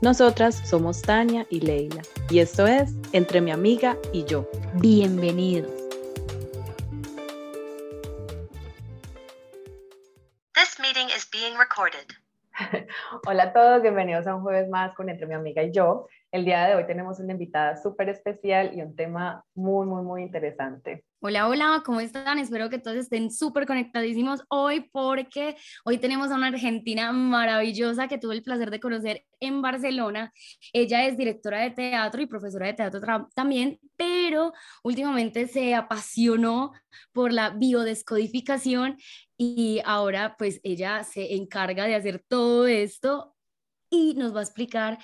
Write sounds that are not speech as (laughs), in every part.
Nosotras somos Tania y Leila y esto es Entre mi amiga y yo. Bienvenidos. This meeting is being recorded. (laughs) Hola a todos, bienvenidos a un jueves más con Entre mi amiga y yo. El día de hoy tenemos una invitada súper especial y un tema muy, muy, muy interesante. Hola, hola, ¿cómo están? Espero que todos estén súper conectadísimos hoy porque hoy tenemos a una argentina maravillosa que tuve el placer de conocer en Barcelona. Ella es directora de teatro y profesora de teatro también, pero últimamente se apasionó por la biodescodificación y ahora pues ella se encarga de hacer todo esto y nos va a explicar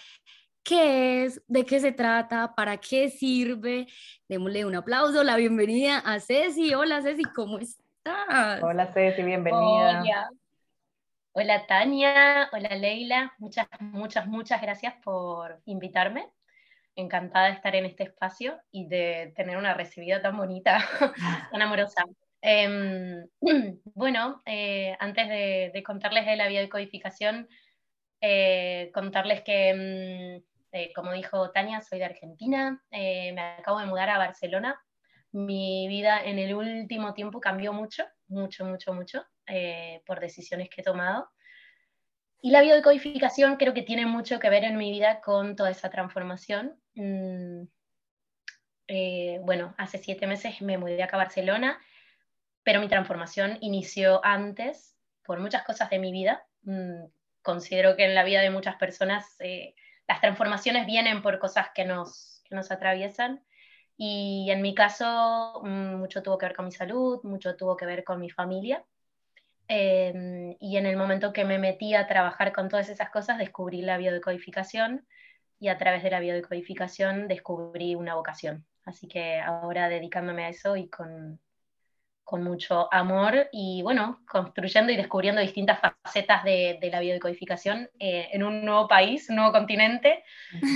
qué es, de qué se trata, para qué sirve. Démosle un aplauso, la bienvenida a Ceci. Hola Ceci, ¿cómo estás? Hola Ceci, bienvenida. Hola. Hola Tania, hola Leila, muchas, muchas, muchas gracias por invitarme. Encantada de estar en este espacio y de tener una recibida tan bonita, (laughs) tan amorosa. Eh, (clears throat) bueno, eh, antes de, de, contarles de la biodecodificación, eh, contarles que mm, eh, como dijo Tania, soy de Argentina, eh, me acabo de mudar a Barcelona. Mi vida en el último tiempo cambió mucho, mucho, mucho, mucho, eh, por decisiones que he tomado. Y la biodecodificación creo que tiene mucho que ver en mi vida con toda esa transformación. Mm, bueno, hace siete meses me mudé acá a Barcelona, pero mi transformación inició antes por muchas cosas de mi vida. Mm, considero que en la vida de muchas personas las transformaciones vienen por cosas que nos, que nos atraviesan. Y en mi caso, mm, mucho tuvo que ver con mi salud, mucho tuvo que ver con mi familia. Eh, y en el momento que me metí a trabajar con todas esas cosas, descubrí la biodecodificación y a través de la biodecodificación descubrí una vocación. Así que ahora dedicándome a eso y con, con mucho amor y bueno, construyendo y descubriendo distintas facetas de, de la biodecodificación eh, en un nuevo país, un nuevo continente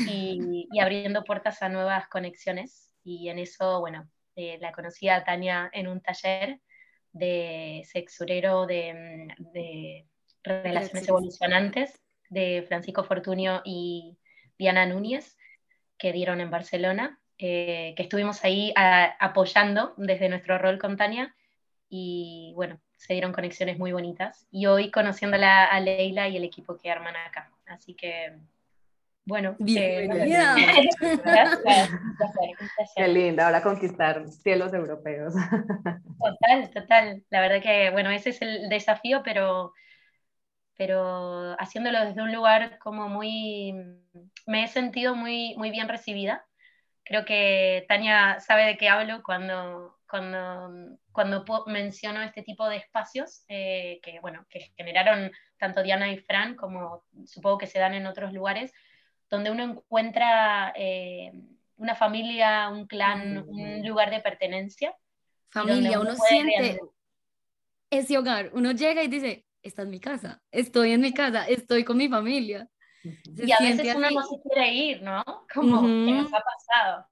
y, y, abriendo puertas a nuevas conexiones. Y en eso, bueno, eh, la conocí a Tania en un taller de sexurero de, de relaciones evolucionantes de Francisco Fortunio y Diana Núñez que dieron en Barcelona eh, que estuvimos ahí a, apoyando desde nuestro rol con Tania y bueno, se dieron conexiones muy bonitas. Y hoy conociéndola a Leila y el equipo que arman acá. Así que, bueno. Bienvenida. Eh, (laughs) Qué linda, ahora conquistar cielos europeos. (laughs) Total, total. La verdad que, bueno, ese es el desafío, pero, pero haciéndolo desde un lugar como muy, me he sentido muy, muy bien recibida. Creo que Tania sabe de qué hablo cuando, cuando, cuando menciono este tipo de espacios eh, que, bueno, que generaron tanto Diana y Fran como supongo que se dan en otros lugares, donde uno encuentra eh, una familia, un clan, un lugar de pertenencia. Familia, uno, uno siente ese hogar, uno llega y dice, esta es mi casa, estoy en mi casa, estoy con mi familia. Se y a veces uno no se quiere ir, ¿no? (laughs) Como uh -huh. que nos ha pasado.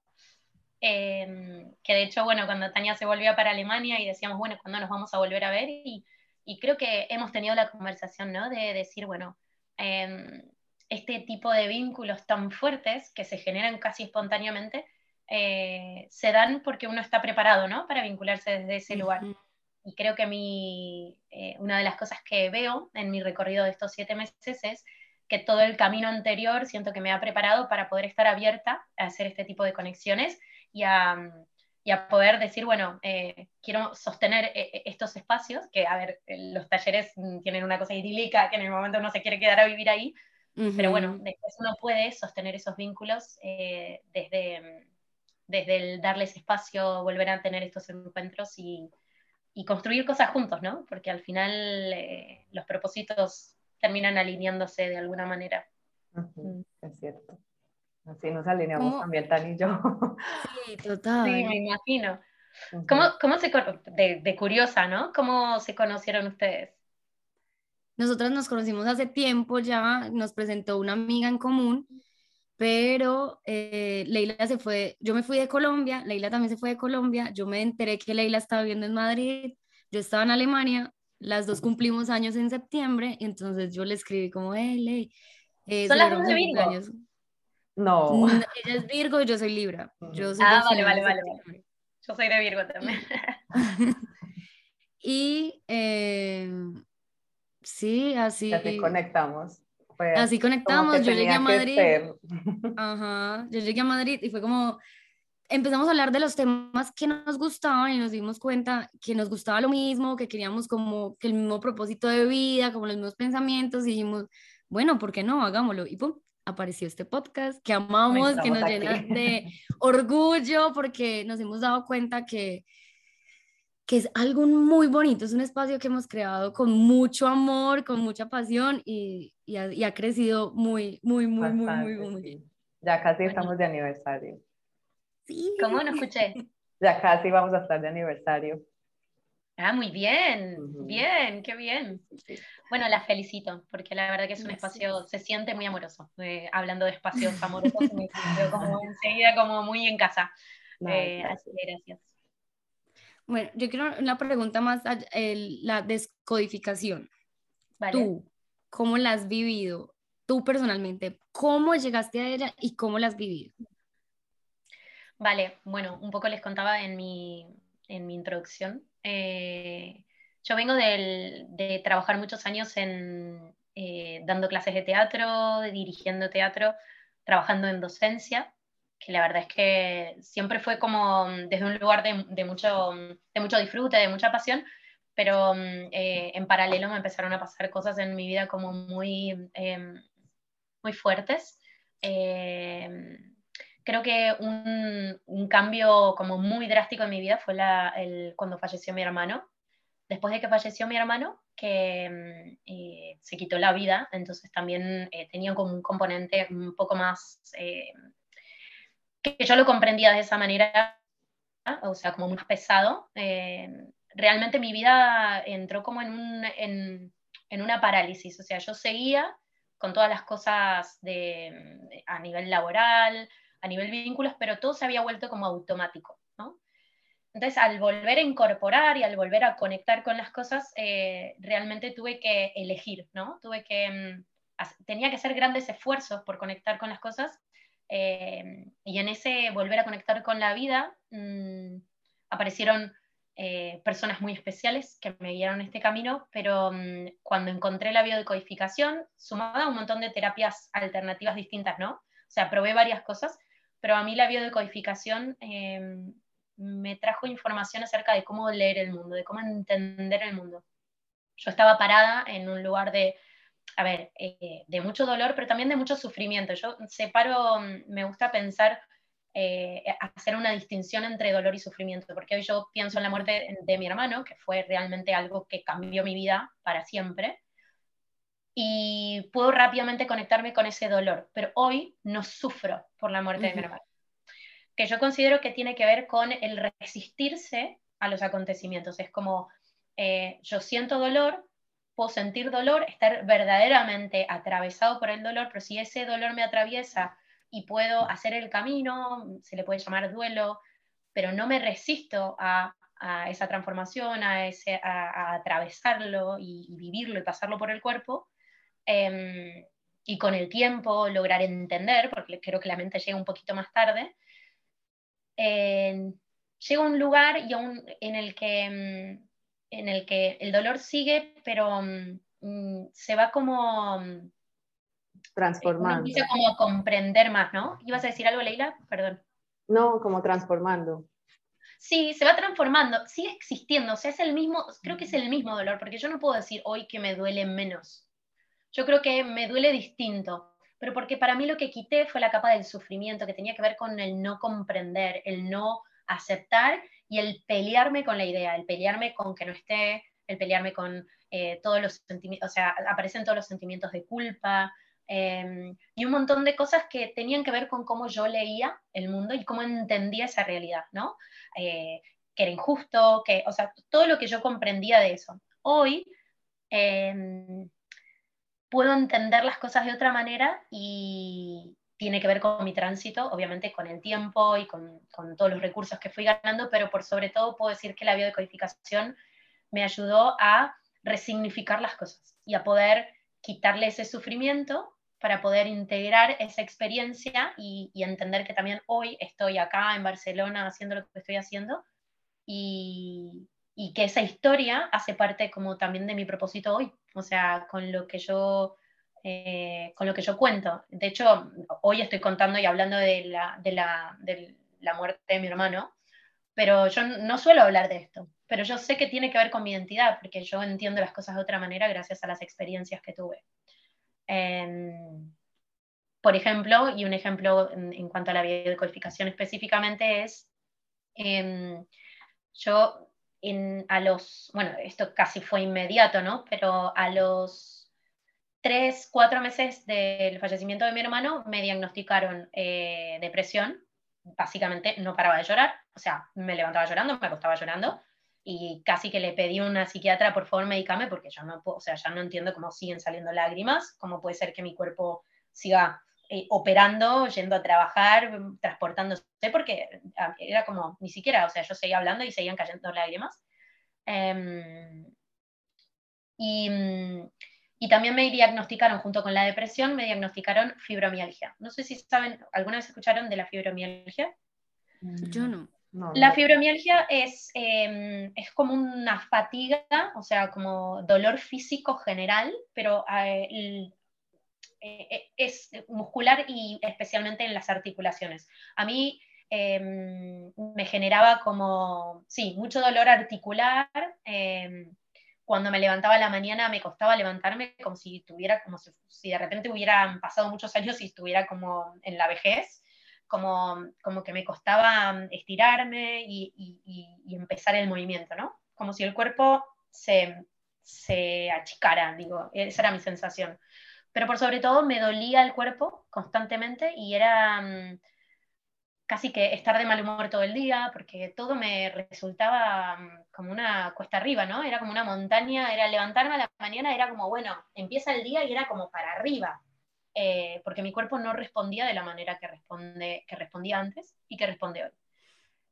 Eh, que de hecho, bueno, cuando Tania se volvió para Alemania y decíamos, bueno, ¿cuándo nos vamos a volver a ver? Y, y creo que hemos tenido la conversación, ¿no? De decir, bueno, eh, este tipo de vínculos tan fuertes que se generan casi espontáneamente, eh, se dan porque uno está preparado, ¿no? Para vincularse desde ese uh -huh. lugar. Y creo que a mí, una de las cosas que veo en mi recorrido de estos siete meses es que todo el camino anterior siento que me ha preparado para poder estar abierta a hacer este tipo de conexiones y a, y a poder decir, bueno, eh, quiero sostener eh, eh, estos espacios, que a ver, los talleres mm, tienen una cosa idílica, que en el momento uno se quiere quedar a vivir ahí, pero bueno, después uno puede sostener esos vínculos desde, mm, desde el darles espacio, volver a tener estos encuentros y, y construir cosas juntos, ¿no? Porque al final los propósitos terminan alineándose de alguna manera. Mm. Es cierto. Así nos alineamos también Tan y yo. Sí, (laughs) total. Sí, me imagino. ¿Cómo, cómo se, de, de, curiosa, ¿no? ¿Cómo se conocieron ustedes? Nosotras nos conocimos hace tiempo ya, nos presentó una amiga en común, pero eh, Leila se fue, yo me fui de Colombia, Leila también se fue de Colombia, yo me enteré que Leila estaba viviendo en Madrid, yo estaba en Alemania, las dos cumplimos años en septiembre, entonces yo le escribí como, hey, eh, Son las dos de Virgo. No. Ella es Virgo y yo soy Libra. Yo ah, vale, vale, vale. Yo soy de Virgo también. (laughs) y eh, sí, así. Así conectamos. así conectamos. Yo llegué a Madrid. Ajá. Yo llegué a Madrid y fue como empezamos a hablar de los temas que nos gustaban y nos dimos cuenta que nos gustaba lo mismo, que queríamos como que el mismo propósito de vida, como los mismos pensamientos y dijimos, bueno, ¿por qué no? Hagámoslo. Y pum, apareció este podcast que amamos, que nos llena de (laughs) orgullo porque nos hemos dado cuenta que, que es algo muy bonito, es un espacio que hemos creado con mucho amor, con mucha pasión y, y, ha, crecido muy, muy, muy, muy, muy, muy, Ya casi estamos de aniversario. ¿Cómo no escuché? Ya casi vamos a estar de aniversario. Ah, muy bien, bien, qué bien. Bueno, la felicito, porque la verdad que es un espacio, se siente muy amoroso. Eh, hablando de espacios (laughs) amorosos, me siento como enseguida como muy en casa. Eh, así que gracias. Bueno, yo quiero una pregunta más, la descodificación. Tú, ¿cómo la has vivido? Tú personalmente, ¿cómo llegaste a ella y cómo la has vivido? Vale, bueno, un poco les contaba en mi, en mi introducción. Eh, yo vengo de trabajar muchos años en, eh, dando clases de teatro, dirigiendo teatro, trabajando en docencia, que la verdad es que siempre fue como desde un lugar de, mucho, de mucho disfrute, de mucha pasión, pero eh, en paralelo me empezaron a pasar cosas en mi vida como muy, em, muy fuertes creo que un, cambio como muy drástico en mi vida fue el, cuando falleció mi hermano. Después de que falleció mi hermano, que mm, eh, se quitó la vida, entonces también eh, tenía como un componente un poco más, eh, que yo lo comprendía de esa manera, o sea, como más pesado. realmente mi vida entró como en, un, en, en una parálisis, o sea, yo seguía con todas las cosas de, a nivel laboral, a nivel vínculos, pero todo se había vuelto como automático, ¿no? Entonces, al volver a incorporar y al volver a conectar con las cosas, eh, realmente tuve que elegir, ¿no? Tuve que, mm, tenía que hacer grandes esfuerzos por conectar con las cosas eh, y en ese volver a conectar con la vida mm, aparecieron eh, personas muy especiales que me guiaron este camino, pero mm, cuando encontré la biodecodificación, sumada a un montón de terapias alternativas distintas, ¿no? O sea, probé varias cosas, pero a mí la biodecodificación eh, me trajo información acerca de cómo leer el mundo, de cómo entender el mundo. Yo estaba parada en un lugar de, a ver, eh, de mucho dolor, pero también de mucho sufrimiento. Yo separo, me gusta pensar, eh, hacer una distinción entre dolor y sufrimiento, porque hoy yo pienso en la muerte de mi hermano, que fue realmente algo que cambió mi vida para siempre, y puedo rápidamente conectarme con ese dolor, pero hoy no sufro por la muerte de mi hermano, que yo considero que tiene que ver con el resistirse a los acontecimientos. Es como, eh, yo siento dolor, puedo sentir dolor, estar verdaderamente atravesado por el dolor, pero si ese dolor me atraviesa y puedo hacer el camino, se le puede llamar duelo, pero no me resisto a, esa transformación, a, ese, a, atravesarlo y, vivirlo y pasarlo por el cuerpo, Em, y con el tiempo lograr entender, porque creo que la mente llega un poquito más tarde, llega a un lugar y en, el que, em, en el que el dolor sigue, pero mm, se va como Transformando. empieza como a comprender más, ¿no? ¿Ibas a decir algo, Leila? Perdón. No, como transformando. Sí, se va transformando, sigue existiendo, o sea, es el mismo, creo que es el mismo dolor, porque yo no puedo decir hoy que me duele menos. Yo creo que me duele distinto, pero porque para mí lo que quité fue la capa del sufrimiento, que tenía que ver con el no comprender, el no aceptar y el pelearme con la idea, el pelearme con que no esté, el pelearme con eh, todos los sentimientos, o sea, aparecen todos los sentimientos de culpa, Em, y un montón de cosas que tenían que ver con cómo yo leía el mundo y cómo entendía esa realidad, ¿no? Eh, que era injusto, que, o sea, todo lo que yo comprendía de eso. Hoy em, puedo entender las cosas de otra manera y tiene que ver con mi tránsito, obviamente con el tiempo y con, con todos los recursos que fui ganando, pero por sobre todo puedo decir que la biodecodificación me ayudó a resignificar las cosas y a poder quitarle ese sufrimiento para poder integrar esa experiencia y, entender que también hoy estoy acá en Barcelona haciendo lo que estoy haciendo y, que esa historia hace parte como también de mi propósito hoy, o sea, con lo que yo, eh, con lo que yo cuento. De hecho, hoy estoy contando y hablando de la, de la, de la muerte de mi hermano, pero yo no suelo hablar de esto, pero yo sé que tiene que ver con mi identidad, porque yo entiendo las cosas de otra manera gracias a las experiencias que tuve. Em, por ejemplo, y un ejemplo en, cuanto a la biodecodificación específicamente es, em, yo a los, bueno, esto casi fue inmediato, ¿no? Pero a los tres, cuatro meses del fallecimiento de mi hermano me diagnosticaron eh, depresión, básicamente no paraba de llorar, o sea, me levantaba llorando, me acostaba llorando, y casi que le pedí a una psiquiatra, por favor, medicame, porque yo no puedo, o sea, ya no entiendo cómo siguen saliendo lágrimas, cómo puede ser que mi cuerpo siga eh, operando, yendo a trabajar, transportándose, porque ah, era como, ni siquiera, o sea, yo seguía hablando y seguían cayendo lágrimas. Em, y, y, también me diagnosticaron, junto con la depresión, me diagnosticaron fibromialgia. No sé si saben, ¿alguna vez escucharon de la fibromialgia? Yo no la fibromialgia es, em, es como una fatiga, o sea, como dolor físico general, pero eh, eh, eh, es muscular y especialmente en las articulaciones. A mí em, me generaba como, sí, mucho dolor articular. Em, cuando me levantaba la mañana me costaba levantarme como si tuviera, como si de repente hubieran pasado muchos años y estuviera como en la vejez como, como que me costaba mm, estirarme y, y, empezar el movimiento, ¿no? Como si el cuerpo se, se achicara, digo, esa era mi sensación. Pero por sobre todo me dolía el cuerpo constantemente y era mm, casi que estar de mal humor todo el día, porque todo me resultaba mm, como una cuesta arriba, ¿no? Era como una montaña, era levantarme a la mañana, era como, bueno, empieza el día y era como para arriba, eh, porque mi cuerpo no respondía de la manera que, responde, que respondía antes y que responde hoy.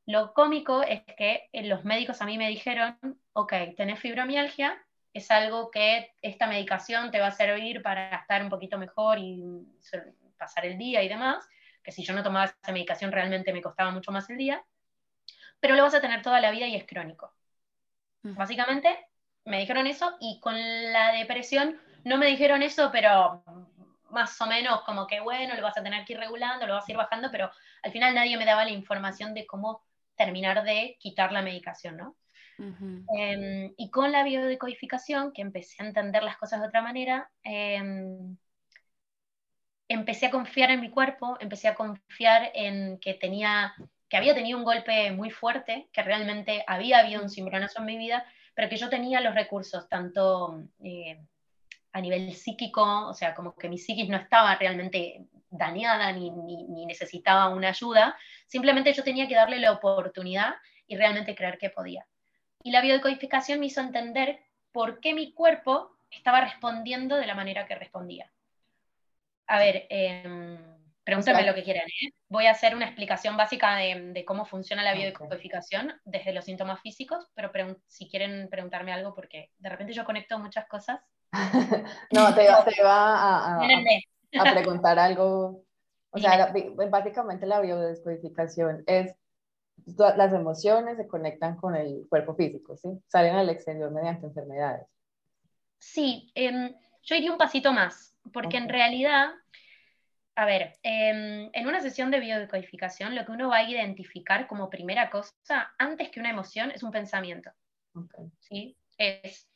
Lo cómico es que eh, los médicos a mí me dijeron, ok, tenés fibromialgia, es algo que esta medicación te va a servir para estar un poquito mejor y pasar el día y demás, que si yo no tomaba esa medicación realmente me costaba mucho más el día, pero lo vas a tener toda la vida y es crónico. Básicamente me dijeron eso y con la depresión no me dijeron eso, pero más o menos como que, bueno, lo vas a tener que ir regulando, lo vas a ir bajando, pero al final nadie me daba la información de cómo terminar de quitar la medicación, ¿no? Em, y con la biodecodificación, que empecé a entender las cosas de otra manera, em, empecé a confiar en mi cuerpo, empecé a confiar en que tenía, que había tenido un golpe muy fuerte, que realmente había habido un cimbronazo en mi vida, pero que yo tenía los recursos, tanto eh, a nivel psíquico, o sea, como que mi psiquis no estaba realmente dañada ni, necesitaba una ayuda, simplemente yo tenía que darle la oportunidad y realmente creer que podía. Y la biodecodificación me hizo entender por qué mi cuerpo estaba respondiendo de la manera que respondía. A ver, eh, pregúntame lo que quieran. ¿eh? Voy a hacer una explicación básica de, cómo funciona la biodecodificación desde los síntomas físicos, pero si quieren preguntarme algo, porque de repente yo conecto muchas cosas (laughs) no, te, iba a, preguntar algo. O (laughs) sea, básicamente la biodescodificación es las emociones se conectan con el cuerpo físico, ¿sí? Salen al exterior mediante enfermedades. Sí, em, yo iría un pasito más. porque en realidad, a ver, em, en una sesión de biodecodificación, lo que uno va a identificar como primera cosa, antes que una emoción, es un pensamiento. ¿sí? Es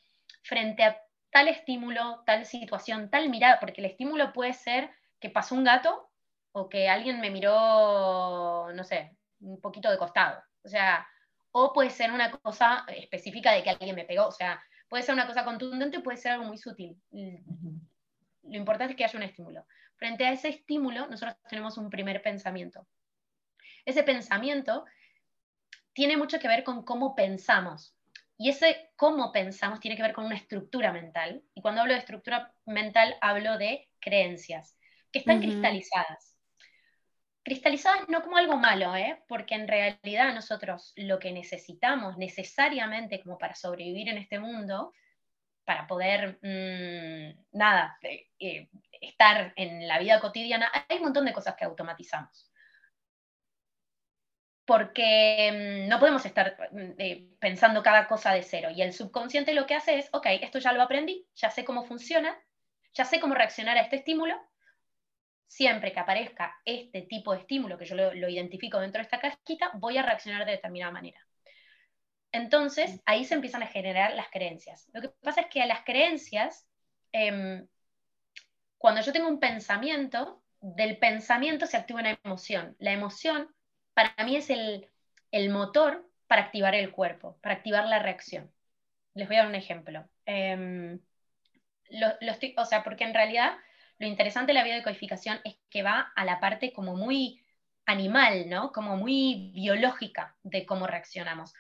frente a tal estímulo, tal situación, tal mirada, porque el estímulo puede ser que pasó un gato o que alguien me miró, no sé, un poquito de costado. O sea, o puede ser una cosa específica de que alguien me pegó. O sea, puede ser una cosa contundente, puede ser algo muy sutil. Lo importante es que haya un estímulo. Frente a ese estímulo, nosotros tenemos un primer pensamiento. Ese pensamiento tiene mucho que ver con cómo pensamos. Y ese cómo pensamos tiene que ver con una estructura mental. Y cuando hablo de estructura mental, hablo de creencias, que están cristalizadas. Cristalizadas no como algo malo, ¿eh? porque en realidad nosotros lo que necesitamos necesariamente como para sobrevivir en este mundo, para poder, mm, nada, eh, eh, estar en la vida cotidiana, hay un montón de cosas que automatizamos porque mm, no podemos estar mm, eh, pensando cada cosa de cero. Y el subconsciente lo que hace es, ok, esto ya lo aprendí, ya sé cómo funciona, ya sé cómo reaccionar a este estímulo. Siempre que aparezca este tipo de estímulo, que yo lo, identifico dentro de esta cajita, voy a reaccionar de determinada manera. Entonces, ahí se empiezan a generar las creencias. Lo que pasa es que a las creencias, em, cuando yo tengo un pensamiento, del pensamiento se activa una emoción. La emoción para mí es el, motor para activar el cuerpo, para activar la reacción. Les voy a dar un ejemplo. Em, o sea, porque en realidad lo interesante de la biodecodificación es que va a la parte como muy animal, ¿no? Como muy biológica de cómo reaccionamos.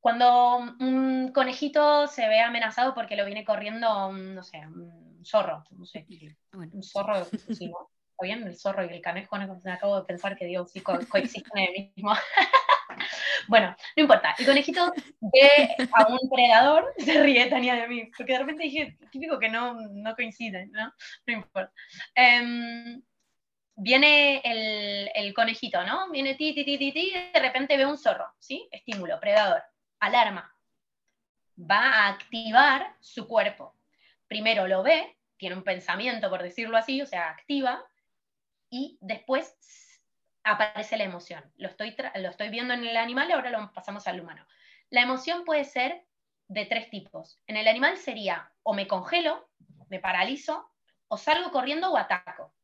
Cuando un conejito se ve amenazado porque lo viene corriendo, no sé, un zorro, no sé, un zorro, sí, ¿Está bien? El zorro y el canejo, ¿no? me acabo de pensar que Dios sí coexisten en el mismo. (laughs) (laughs) bueno, no importa. El conejito ve a un predador, (laughs) se ríe Tania de mí, porque de repente dije, típico que no, no coinciden, ¿no? No importa. Em, viene el, el, conejito, ¿no? Viene ti, ti, ti, ti, ti, de repente ve un zorro, ¿sí? Estímulo, predador, alarma. Va a activar su cuerpo. Primero lo ve, tiene un pensamiento, por decirlo así, o sea, activa, y después aparece la emoción. Lo estoy, lo estoy viendo en el animal y ahora lo pasamos al humano. La emoción puede ser de tres tipos. En el animal sería o me congelo, me paralizo, o salgo corriendo o ataco.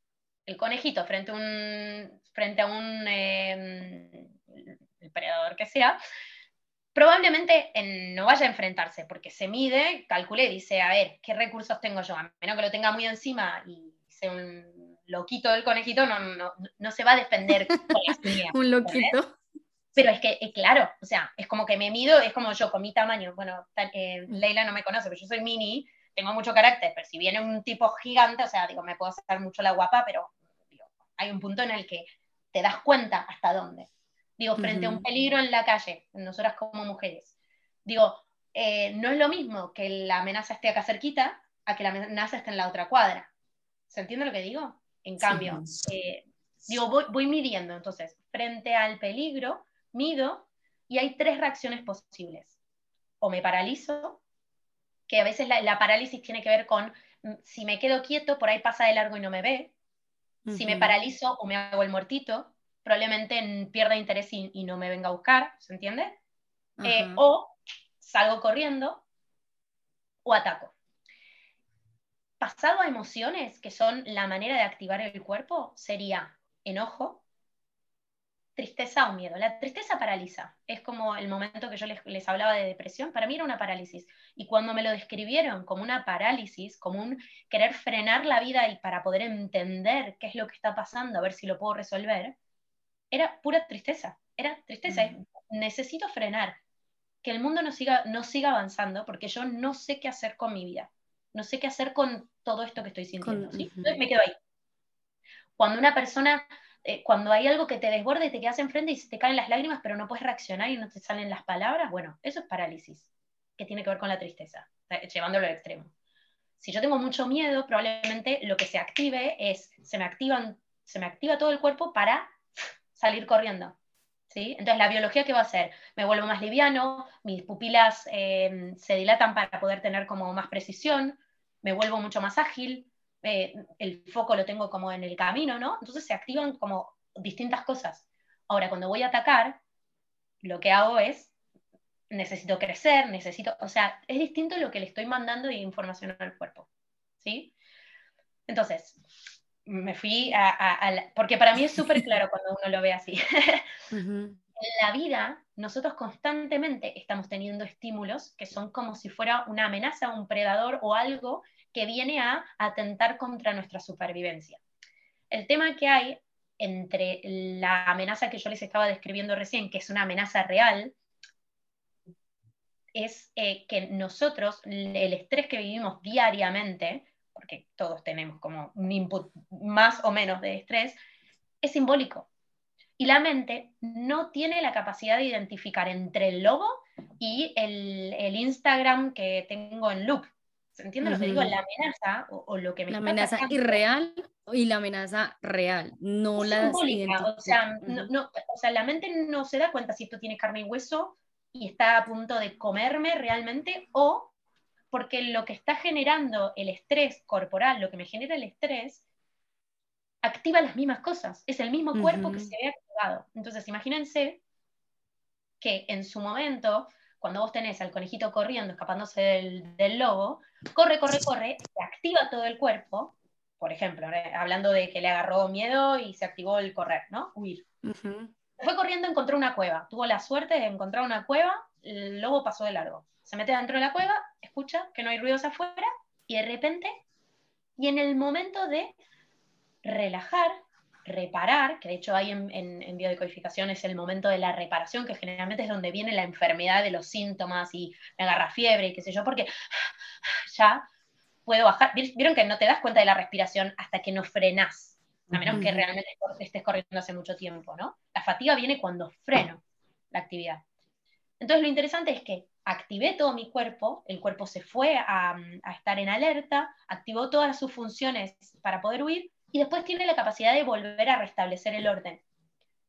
El conejito frente a un, frente a un eh, el predador que sea, probablemente no vaya a enfrentarse porque se mide, calcule, dice, a ver, ¿qué recursos tengo yo? A menos que lo tenga muy encima y sea un loquito del conejito no, no, no se va a defender con las (laughs) Un loquito. Pero es que, eh, claro, o sea, es como que me mido, es como yo con mi tamaño. Bueno, eh, Leila no me conoce, pero yo soy mini, tengo mucho carácter, pero si viene un tipo gigante, o sea, digo, me puedo sacar mucho la guapa, pero hay un punto en el que te das cuenta hasta dónde. Digo, frente a un peligro en la calle, nosotras como mujeres. Digo, eh, no es lo mismo que la amenaza esté acá cerquita a que la amenaza esté en la otra cuadra. ¿Se entiende lo que digo? En cambio, eh, digo, voy, midiendo, entonces, frente al peligro, mido y hay tres reacciones posibles. O me paralizo, que a veces la, parálisis tiene que ver con mm, si me quedo quieto, por ahí pasa de largo y no me ve. Si me paralizo o me hago el muertito, probablemente pierda interés y, no me venga a buscar, ¿se entiende? Eh, o salgo corriendo o ataco pasado a emociones, que son la manera de activar el cuerpo, sería enojo, tristeza o miedo. La tristeza paraliza. Es como el momento que yo les, hablaba de depresión. Para mí era una parálisis. Y cuando me lo describieron como una parálisis, como un querer frenar la vida y para poder entender qué es lo que está pasando, a ver si lo puedo resolver, era pura tristeza. Era tristeza. Mm. Necesito frenar. Que el mundo no siga, no siga avanzando porque yo no sé qué hacer con mi vida no sé qué hacer con todo esto que estoy sintiendo. Entonces me quedo ahí. Cuando una persona, eh, cuando hay algo que te desborde y te quedas enfrente y se te caen las lágrimas, pero no puedes reaccionar y no te salen las palabras, bueno, eso es parálisis, que tiene que ver con la tristeza, llevándolo al extremo. Si yo tengo mucho miedo, probablemente lo que se active es, se me, activan, se me activa todo el cuerpo para salir corriendo. Entonces, la biología, ¿qué va a hacer? Me vuelvo más liviano, mis pupilas eh, se dilatan para poder tener como más precisión, me vuelvo mucho más ágil, eh, el foco lo tengo como en el camino, ¿no? Entonces se activan como distintas cosas. Ahora, cuando voy a atacar, lo que hago es, necesito crecer, necesito, o sea, es distinto lo que le estoy mandando de información al cuerpo, ¿sí? Entonces, me fui a, porque para mí es súper claro cuando uno lo ve así. (laughs) En la vida, nosotros constantemente estamos teniendo estímulos que son como si fuera una amenaza, un predador o algo que viene a atentar contra nuestra supervivencia. El tema que hay entre la amenaza que yo les estaba describiendo recién, que es una amenaza real, es eh, que nosotros, el estrés que vivimos diariamente, porque todos tenemos como un input más o menos de estrés, es simbólico. Y la mente no tiene la capacidad de identificar entre el logo y el, el Instagram que tengo en loop. ¿Se entiende lo que digo? La amenaza o, lo que me La amenaza irreal y la amenaza real, no la o sea, no, o sea, la mente no se da cuenta si esto tiene carne y hueso y está a punto de comerme realmente o porque lo que está generando el estrés corporal, lo que me genera el estrés, activa las mismas cosas. Es el mismo cuerpo que se ve activado. Entonces, imagínense que en su momento, cuando vos tenés al conejito corriendo, escapándose del, lobo, corre, corre, corre, se activa todo el cuerpo. Por ejemplo, eh, hablando de que le agarró miedo y se activó el correr, ¿no? Huir. Fue corriendo, encontró una cueva. Tuvo la suerte de encontrar una cueva, el lobo pasó de largo. Se mete dentro de la cueva, escucha que no hay ruidos afuera y de repente, y en el momento de relajar, reparar, que de hecho hay en, en, biodecodificación es el momento de la reparación, que generalmente es donde viene la enfermedad de los síntomas y me agarra fiebre y qué sé yo, porque ya puedo bajar. Vieron que no te das cuenta de la respiración hasta que no frenas, a menos que realmente estés corriendo hace mucho tiempo, ¿no? La fatiga viene cuando freno la actividad. Entonces lo interesante es que activé todo mi cuerpo, el cuerpo se fue a, estar en alerta, activó todas sus funciones para poder huir y después tiene la capacidad de volver a restablecer el orden.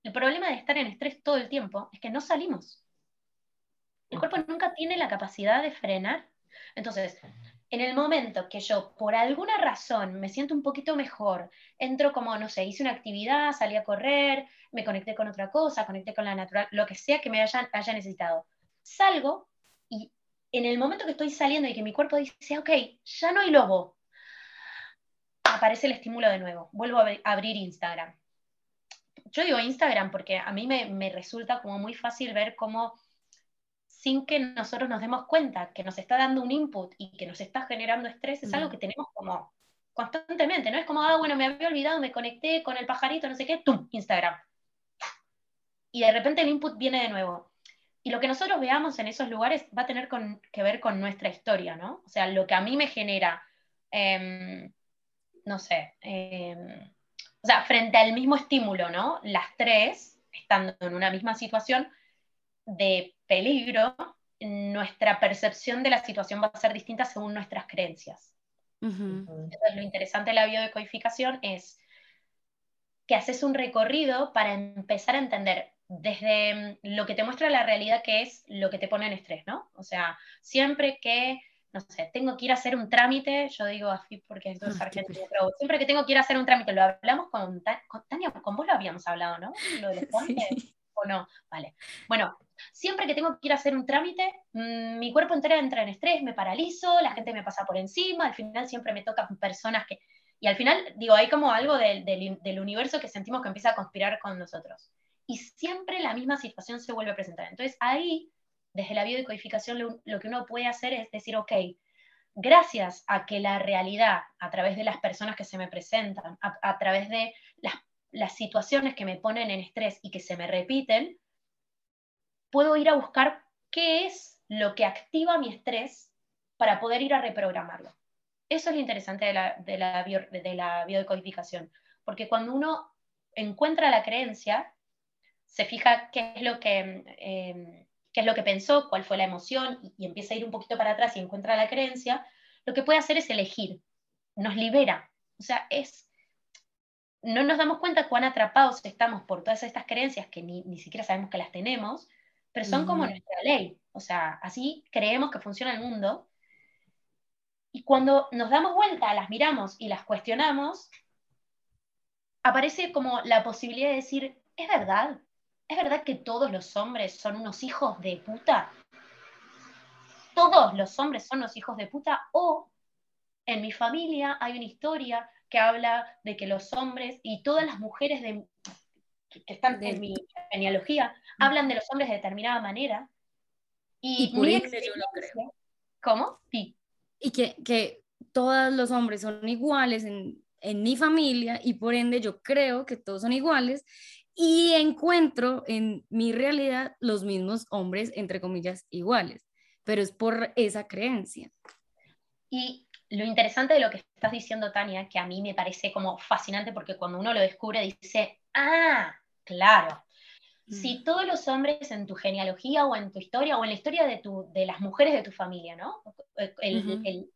El problema de estar en estrés todo el tiempo es que no salimos. El cuerpo nunca tiene la capacidad de frenar. Entonces, en el momento que yo, por alguna razón, me siento un poquito mejor, entro como, no sé, hice una actividad, salí a correr, me conecté con otra cosa, conecté con la natural, lo que sea que me haya, necesitado. Salgo y en el momento que estoy saliendo y que mi cuerpo dice, ok, ya no hay lobo, aparece el estímulo de nuevo. Vuelvo a abrir Instagram. Yo digo Instagram porque a mí me, me resulta como muy fácil ver cómo sin que nosotros nos demos cuenta que nos está dando un input y que nos está generando estrés, es algo que tenemos como constantemente, ¿no? Es como, ah, bueno, me había olvidado, me conecté con el pajarito, no sé qué, ¡tum! Instagram. Y de repente el input viene de nuevo. Y lo que nosotros veamos en esos lugares va a tener que ver con nuestra historia, ¿no? O sea, lo que a mí me genera, em, no sé, em, o sea, frente al mismo estímulo, ¿no? Las tres, estando en una misma situación, de peligro, nuestra percepción de la situación va a ser distinta según nuestras creencias. Entonces, lo interesante de la biodecodificación es que haces un recorrido para empezar a entender desde lo que te muestra la realidad que es lo que te pone en estrés, ¿no? O sea, siempre que, no sé, tengo que ir a hacer un trámite, yo digo así porque esto es argentino, pero siempre que tengo que ir a hacer un trámite, lo hablamos con, Tania, con vos lo habíamos hablado, ¿no? Lo de los (laughs) o no, vale. Bueno, siempre que tengo que ir a hacer un trámite, mm, mi cuerpo entero entra en estrés, me paralizo, la gente me pasa por encima, al final siempre me tocan personas que... Y al final, digo, hay como algo del, del, universo que sentimos que empieza a conspirar con nosotros. Y siempre la misma situación se vuelve a presentar. Entonces ahí, desde la biodecodificación, lo, lo que uno puede hacer es decir, ok, gracias a que la realidad, a través de las personas que se me presentan, a, a través de las las situaciones que me ponen en estrés y que se me repiten, puedo ir a buscar qué es lo que activa mi estrés para poder ir a reprogramarlo. Eso es lo interesante de la, de la, de la biodecodificación, porque cuando uno encuentra la creencia, se fija qué es lo que, em, qué es lo que pensó, cuál fue la emoción, y, y empieza a ir un poquito para atrás y encuentra la creencia, lo que puede hacer es elegir, nos libera. O sea, es no nos damos cuenta cuán atrapados estamos por todas estas creencias que ni, siquiera sabemos que las tenemos, pero son como nuestra ley. O sea, así creemos que funciona el mundo. Y cuando nos damos vuelta, las miramos y las cuestionamos, aparece como la posibilidad de decir, es verdad, es verdad que todos los hombres son unos hijos de puta. Todos los hombres son unos hijos de puta. O en mi familia hay una historia que habla de que los hombres y todas las mujeres de, que están en mi genealogía hablan de los hombres de determinada manera. Y, por ende yo lo creo. ¿Cómo? Sí. Y que, que todos los hombres son iguales en, en mi familia y por ende yo creo que todos son iguales y encuentro en mi realidad los mismos hombres, entre comillas, iguales, pero es por esa creencia. Y lo interesante de lo que estás diciendo, Tania, que a mí me parece como fascinante porque cuando uno lo descubre dice, ah, claro, si mm. todos los hombres en tu genealogía o en tu historia o en la historia de, tu, de las mujeres de tu familia, ¿no?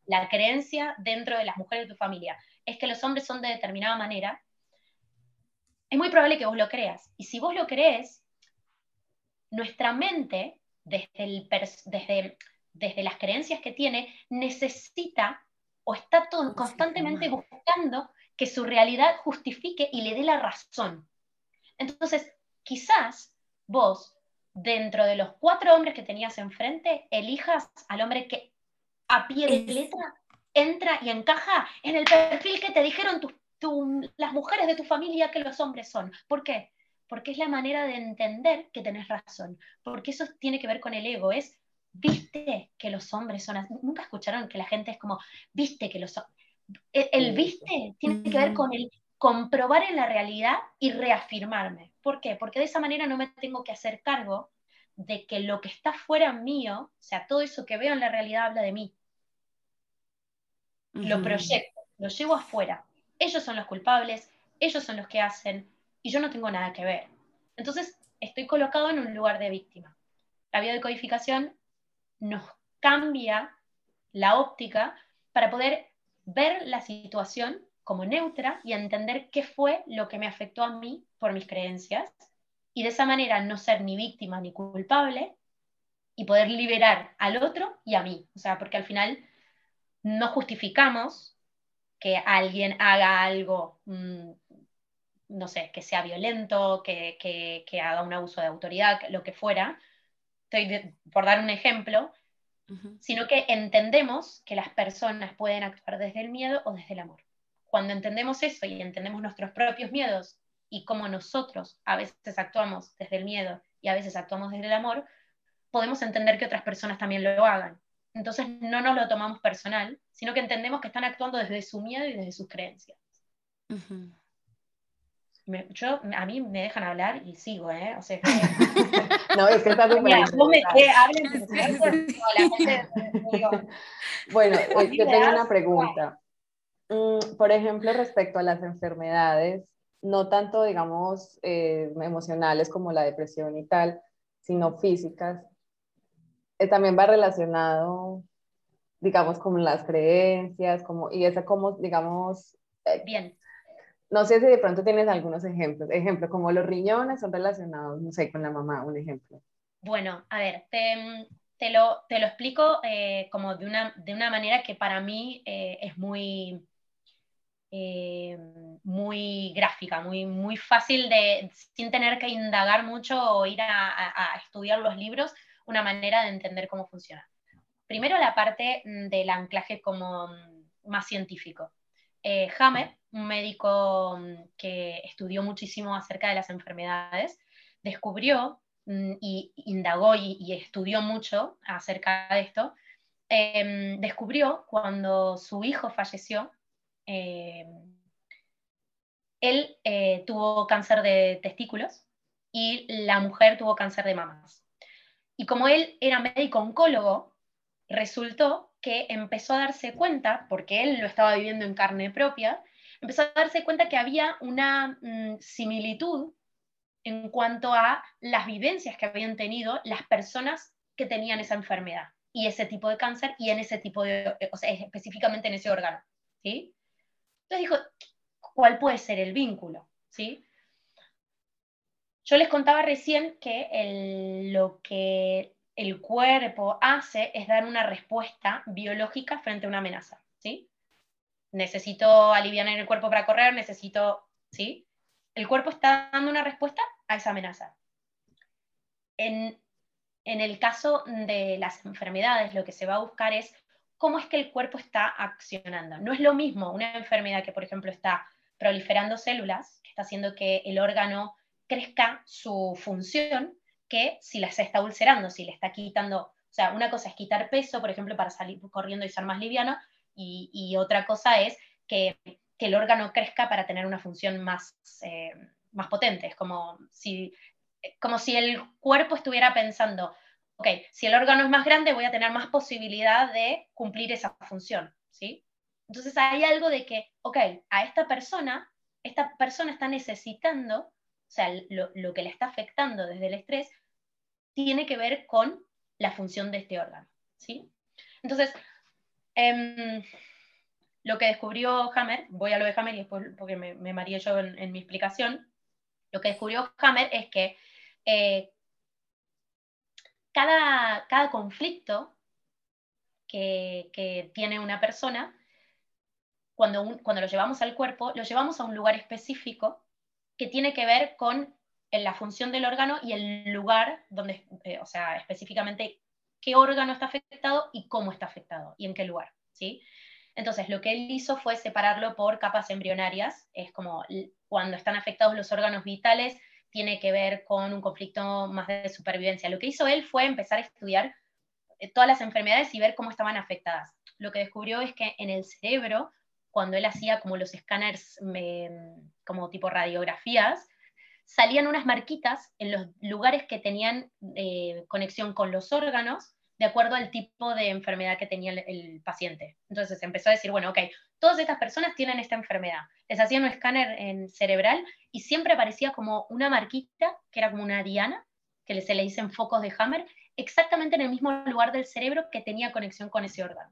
la creencia dentro de las mujeres de tu familia es que los hombres son de determinada manera, es muy probable que vos lo creas. Y si vos lo crees, nuestra mente, desde, el, desde, desde las creencias que tiene, necesita o está constantemente buscando que su realidad justifique y le dé la razón. Entonces, quizás vos, dentro de los cuatro hombres que tenías enfrente, elijas al hombre que a pie de letra entra y encaja en el perfil que te dijeron las mujeres de tu familia que los hombres son. ¿Por qué? Porque es la manera de entender que tenés razón. Porque eso tiene que ver con el ego. Es viste que los hombres son así. Nunca escucharon que la gente es como, viste que los hombres. El, viste tiene que ver con el comprobar en la realidad y reafirmarme. ¿Por qué? Porque de esa manera no me tengo que hacer cargo de que lo que está fuera mío, o sea, todo eso que veo en la realidad habla de mí. Lo proyecto, lo llevo afuera. Ellos son los culpables, ellos son los que hacen, y yo no tengo nada que ver. Entonces, estoy colocado en un lugar de víctima. La biodecodificación nos cambia la óptica para poder ver la situación como neutra y entender qué fue lo que me afectó a mí por mis creencias y de esa manera no ser ni víctima ni culpable y poder liberar al otro y a mí. O sea, porque al final no justificamos que alguien haga algo, mm, no sé, que sea violento, que, que haga un abuso de autoridad, lo que fuera, estoy por dar un ejemplo, sino que entendemos que las personas pueden actuar desde el miedo o desde el amor. Cuando entendemos eso y entendemos nuestros propios miedos y cómo nosotros a veces actuamos desde el miedo y a veces actuamos desde el amor, podemos entender que otras personas también lo hagan. Entonces no nos lo tomamos personal, sino que entendemos que están actuando desde su miedo y desde sus creencias yo, a mí me dejan hablar y sigo, ¿eh? O sea, (laughs) no, es que está súper (laughs) Bueno, yo tengo una pregunta. Mm, por ejemplo, respecto a las enfermedades, no tanto, digamos, eh, emocionales como la depresión y tal, sino físicas, eh, también va relacionado, digamos, con las creencias, como, y esa como, digamos, eh, Bien no sé si de pronto tienes algunos ejemplos. Ejemplo, como los riñones son relacionados, no sé, con la mamá, un ejemplo. Bueno, a ver, te, lo, te lo, explico eh, como de una, de una manera que para mí eh, es muy, eh, muy gráfica, muy, muy fácil de, sin tener que indagar mucho o ir a, estudiar los libros, una manera de entender cómo funciona. Primero la parte mm, del anclaje como mm, más científico. Hammer, un médico mm, que estudió muchísimo acerca de las enfermedades, descubrió y indagó y, estudió mucho acerca de esto, em, descubrió cuando su hijo falleció, em, él eh, tuvo cáncer de testículos y la mujer tuvo cáncer de mamas. Y como él era médico oncólogo, resultó que empezó a darse cuenta, porque él lo estaba viviendo en carne propia, empezó a darse cuenta que había una mm, similitud en cuanto a las vivencias que habían tenido las personas que tenían esa enfermedad y ese tipo de cáncer y en ese tipo de, o sea, específicamente en ese órgano. ¿sí? Entonces dijo, ¿cuál puede ser el vínculo? ¿sí? Yo les contaba recién que lo que el cuerpo hace es dar una respuesta biológica frente a una amenaza. ¿sí? Necesito aliviar el cuerpo para correr, necesito, ¿sí? El cuerpo está dando una respuesta a esa amenaza. En, en el caso de las enfermedades, lo que se va a buscar es cómo es que el cuerpo está accionando. No es lo mismo una enfermedad que, por ejemplo, está proliferando células, que está haciendo que el órgano crezca su función, que si las está ulcerando, si le está quitando, o sea, una cosa es quitar peso, por ejemplo, para salir corriendo y ser más liviano, y, otra cosa es que, el órgano crezca para tener una función más, eh, más potente. Es como si, como si el cuerpo estuviera pensando, ok, si el órgano es más grande, voy a tener más posibilidad de cumplir esa función, ¿sí? Entonces hay algo de que, ok, a esta persona, esta persona está necesitando, o sea, lo, que le está afectando desde el estrés, tiene que ver con la función de este órgano, ¿sí? Entonces, em, lo que descubrió Hammer, voy a lo de Hammer y después, porque me, me yo en, mi explicación, lo que descubrió Hammer es que eh, cada, cada conflicto que, tiene una persona, cuando, cuando lo llevamos al cuerpo, lo llevamos a un lugar específico que tiene que ver con la función del órgano y el lugar donde, eh, o sea, específicamente qué órgano está afectado y cómo está afectado y en qué lugar, ¿sí? Entonces, lo que él hizo fue separarlo por capas embrionarias, es como cuando están afectados los órganos vitales, tiene que ver con un conflicto más de supervivencia. Lo que hizo él fue empezar a estudiar eh, todas las enfermedades y ver cómo estaban afectadas. Lo que descubrió es que en el cerebro, cuando él hacía como los escáneres, como tipo radiografías, salían unas marquitas en los lugares que tenían eh, conexión con los órganos de acuerdo al tipo de enfermedad que tenía el, paciente. Entonces empezó a decir, bueno, ok, todas estas personas tienen esta enfermedad. Les hacían un escáner en cerebral y siempre aparecía como una marquita, que era como una diana, que se le dicen focos de Hammer, exactamente en el mismo lugar del cerebro que tenía conexión con ese órgano.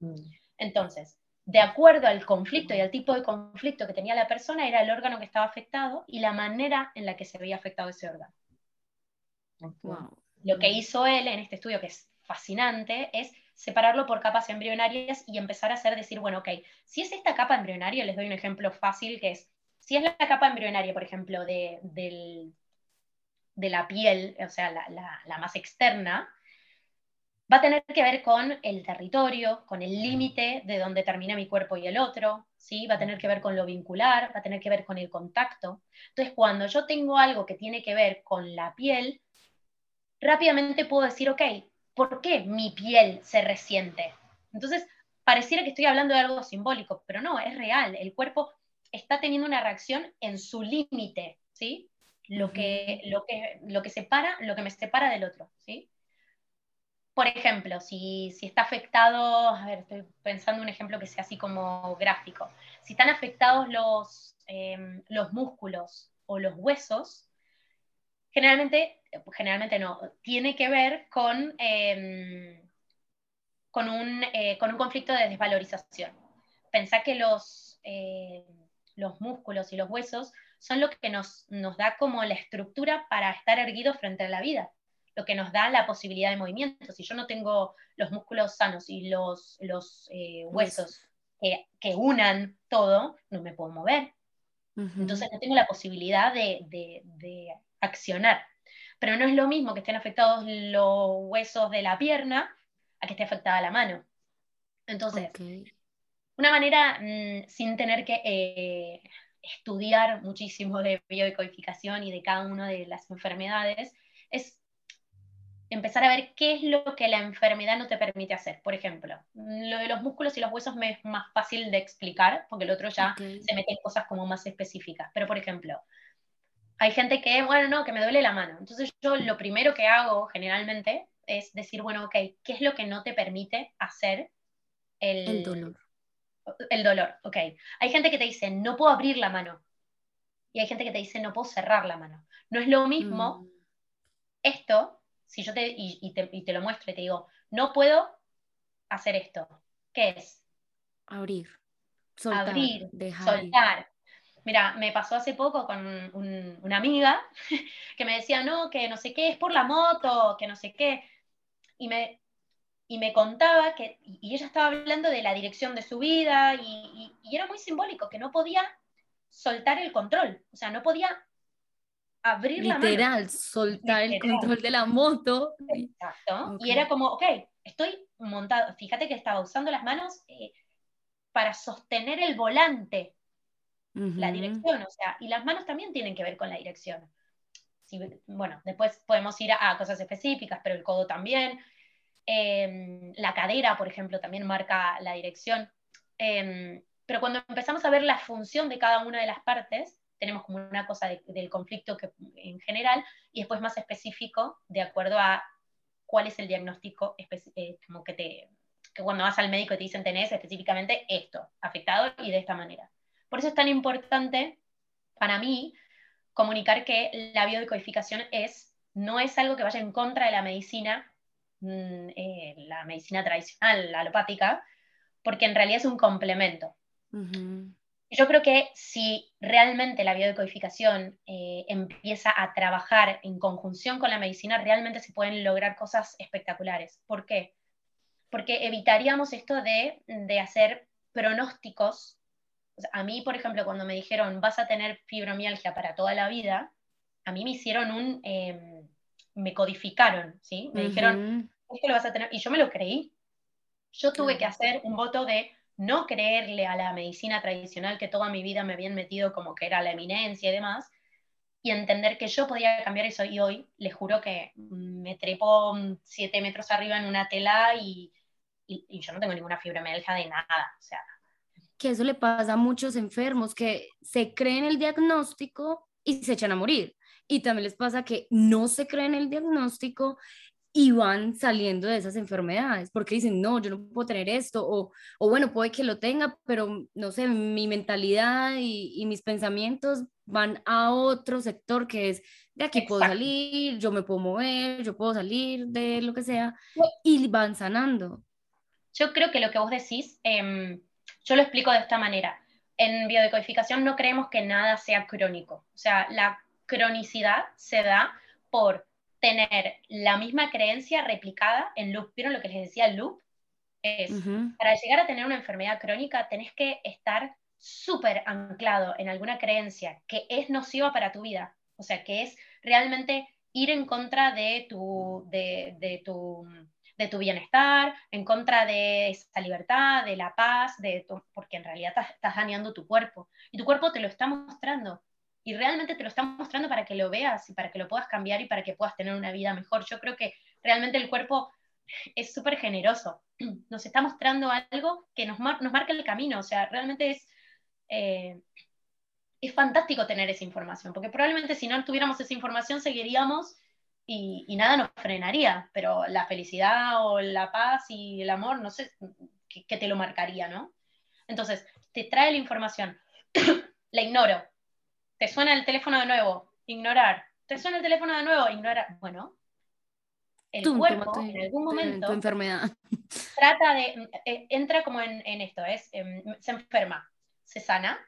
Mm. Entonces, de acuerdo al conflicto y al tipo de conflicto que tenía la persona, era el órgano que estaba afectado y la manera en la que se veía afectado ese órgano. Lo que hizo él en este estudio, que es fascinante es separarlo por capas embrionarias y empezar a hacer, decir, bueno, ok, si es esta capa embrionaria, les doy un ejemplo fácil que es, si es la capa embrionaria, por ejemplo, de, de la piel, o sea, la, más externa, va a tener que ver con el territorio, con el límite de donde termina mi cuerpo y el otro, ¿sí? va a tener que ver con lo vincular, va a tener que ver con el contacto. Entonces, cuando yo tengo algo que tiene que ver con la piel, rápidamente puedo decir, ok, ¿por qué mi piel se resiente? Entonces, pareciera que estoy hablando de algo simbólico, pero no, es real. El cuerpo está teniendo una reacción en su límite, ¿sí? Lo que, lo, que, lo que separa, lo que me separa del otro, ¿sí? Por ejemplo, si, está afectado, a ver, estoy pensando un ejemplo que sea así como gráfico. Si están afectados los, em, los músculos o los huesos, generalmente generalmente no, tiene que ver con, em, con, un, eh, con, un, conflicto de desvalorización. Pensá que los, eh, los músculos y los huesos son lo que nos, nos da como la estructura para estar erguidos frente a la vida, lo que nos da la posibilidad de movimiento. Si yo no tengo los músculos sanos y los, los eh, huesos que, que, unan todo, no me puedo mover. Entonces no tengo la posibilidad de, de, de accionar pero no es lo mismo que estén afectados los huesos de la pierna a que esté afectada la mano. Entonces, una manera mm, sin tener que eh, estudiar muchísimo de biodecodificación y de cada una de las enfermedades es empezar a ver qué es lo que la enfermedad no te permite hacer. Por ejemplo, lo de los músculos y los huesos me es más fácil de explicar, porque el otro ya se mete en cosas como más específicas. Pero, por ejemplo, hay gente que, bueno, no, que me duele la mano. Entonces yo lo primero que hago generalmente es decir, bueno, ok, ¿qué es lo que no te permite hacer el, el dolor? El dolor, ok. Hay gente que te dice, no puedo abrir la mano. Y hay gente que te dice, no puedo cerrar la mano. No es lo mismo mm. esto, si yo te y, te y, te lo muestro y te digo, no puedo hacer esto. ¿Qué es? Abrir. Soltar, Abrir, soltar, Mira, me pasó hace poco con una amiga (laughs) que me decía, no, que no sé qué, es por la moto, que no sé qué. Y me, y me contaba que, y, ella estaba hablando de la dirección de su vida, y, era muy simbólico, que no podía soltar el control, o sea, no podía abrir la mano. Literal, soltar el control de la moto. Exacto, y era como, ok, estoy montado, fíjate que estaba usando las manos eh, para sostener el volante, la dirección, o sea, y las manos también tienen que ver con la dirección. bueno, después podemos ir a cosas específicas, pero el codo también. Em, la cadera, por ejemplo, también marca la dirección. Em, pero cuando empezamos a ver la función de cada una de las partes, tenemos como una cosa del conflicto que, en general y después más específico de acuerdo a cuál es el diagnóstico eh, como que te que cuando vas al médico te dicen tenés específicamente esto afectado y de esta manera. Por eso es tan importante para mí comunicar que la biodecodificación es no es algo que vaya en contra de la medicina Mm, eh, la medicina tradicional, la alopática, porque en realidad es un complemento. Yo creo que si realmente la biodecodificación eh, empieza a trabajar en conjunción con la medicina, realmente se pueden lograr cosas espectaculares. ¿Por qué? Porque evitaríamos esto de, de hacer pronósticos. A mí, por ejemplo, cuando me dijeron vas a tener fibromialgia para toda la vida, a mí me hicieron un, em, me codificaron, ¿sí? Me dijeron, esto lo vas a tener, y yo me lo creí. Yo tuve que hacer un voto de no creerle a la medicina tradicional que toda mi vida me habían metido como que era la eminencia y demás, y entender que yo podía cambiar eso. Y hoy les juro que me trepo siete metros arriba en una tela y, y, yo no tengo ninguna fibromialgia de nada. O sea. Que eso le pasa a muchos enfermos que se creen el diagnóstico y se echan a morir. Y también les pasa que no se creen el diagnóstico y van saliendo de esas enfermedades, porque dicen, no, yo no puedo tener esto, o, o bueno, puede que lo tenga, pero no sé, mi mentalidad y, y mis pensamientos van a otro sector que es, de aquí puedo salir, yo me puedo mover, yo puedo salir de lo que sea, y van sanando. Yo creo que lo que vos decís, eh, yo lo explico de esta manera. En biodecodificación no creemos que nada sea crónico. O sea, la cronicidad se da por tener la misma creencia replicada en loop. ¿Vieron lo que les decía el loop? Es, para llegar a tener una enfermedad crónica tenés que estar súper anclado en alguna creencia que es nociva para tu vida, o sea, que es realmente ir en contra de tu, de, tu, de tu bienestar, en contra de esa libertad, de la paz, de porque en realidad estás dañando tu cuerpo. Y tu cuerpo te lo está mostrando y realmente te lo están mostrando para que lo veas y para que lo puedas cambiar y para que puedas tener una vida mejor. Yo creo que realmente el cuerpo (laughs) es súper generoso, (clears throat) nos está mostrando algo que nos, nos, marca el camino, o sea, realmente es, eh, es fantástico tener esa información, porque probablemente si no tuviéramos esa información seguiríamos y, y, nada nos frenaría, pero la felicidad o la paz y el amor, no sé, qué te lo marcaría, ¿no? Entonces, te trae la información, (coughs) la ignoro, te suena el teléfono de nuevo, ignorar. Te suena el teléfono de nuevo, ignorar. Bueno, el cuerpo en algún momento tu enfermedad. (laughs) trata de, eh, entra como en, esto, es, em, se enferma, se sana,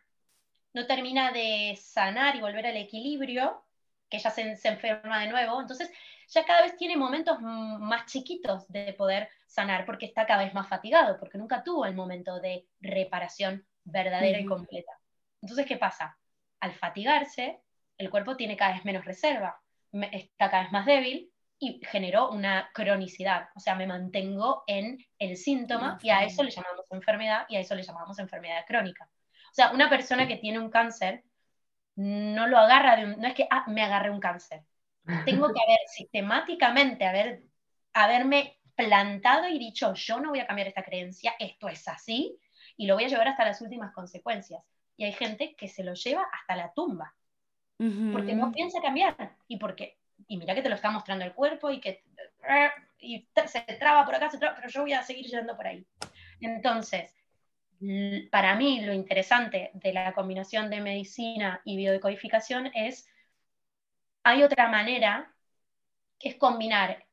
no termina de sanar y volver al equilibrio, que ya se, se enferma de nuevo, entonces ya cada vez tiene momentos más chiquitos de poder sanar, porque está cada vez más fatigado, porque nunca tuvo el momento de reparación verdadera y completa. Entonces, ¿qué pasa? al fatigarse, el cuerpo tiene cada vez menos reserva, está cada vez más débil y generó una cronicidad, o sea, me mantengo en el síntoma y a eso le llamamos enfermedad y a eso le llamamos enfermedad crónica. O sea, una persona que tiene un cáncer no lo agarra, de no es que ah, me agarre un cáncer. Tengo que haber (laughs) sistemáticamente haber, haberme plantado y dicho, yo no voy a cambiar esta creencia, esto es así, y lo voy a llevar hasta las últimas consecuencias y hay gente que se lo lleva hasta la tumba, porque no piensa cambiar y porque, y mira que te lo está mostrando el cuerpo y que y se traba por acá, se traba, pero yo voy a seguir yendo por ahí. Entonces, para mí lo interesante de la combinación de medicina y biodecodificación es, hay otra manera que es combinar,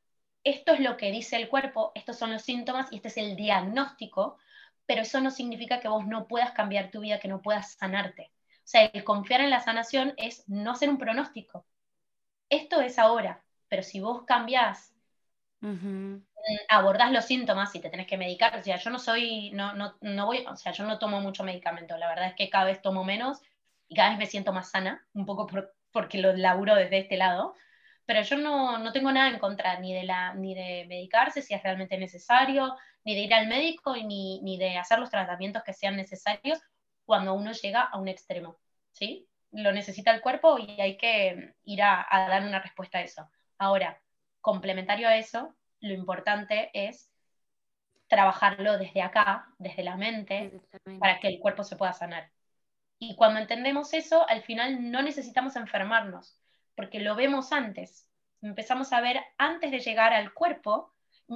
esto es lo que dice el cuerpo, estos son los síntomas y este es el diagnóstico, pero eso no significa que vos no puedas cambiar tu vida, que no puedas sanarte. O sea, el confiar en la sanación es no hacer un pronóstico. Esto es ahora, pero si vos cambiás abordás los síntomas y te tenés que medicar. O sea, yo no soy, no, no, no voy, o sea, yo no tomo mucho medicamento. La verdad es que cada vez tomo menos y cada vez me siento más sana, un poco porque lo laburo desde este lado. Pero yo no, no, tengo nada en contra ni de, la, ni de medicarse si es realmente necesario, ni de ir al médico, ni, ni de hacer los tratamientos que sean necesarios cuando uno llega a un extremo. ¿sí? Lo necesita el cuerpo y hay que ir a dar una respuesta a eso. Ahora, complementario a eso, lo importante es trabajarlo desde acá, desde la mente, para que el cuerpo se pueda sanar. Y cuando entendemos eso, al final no necesitamos enfermarnos, porque lo vemos antes. Empezamos a ver antes de llegar al cuerpo,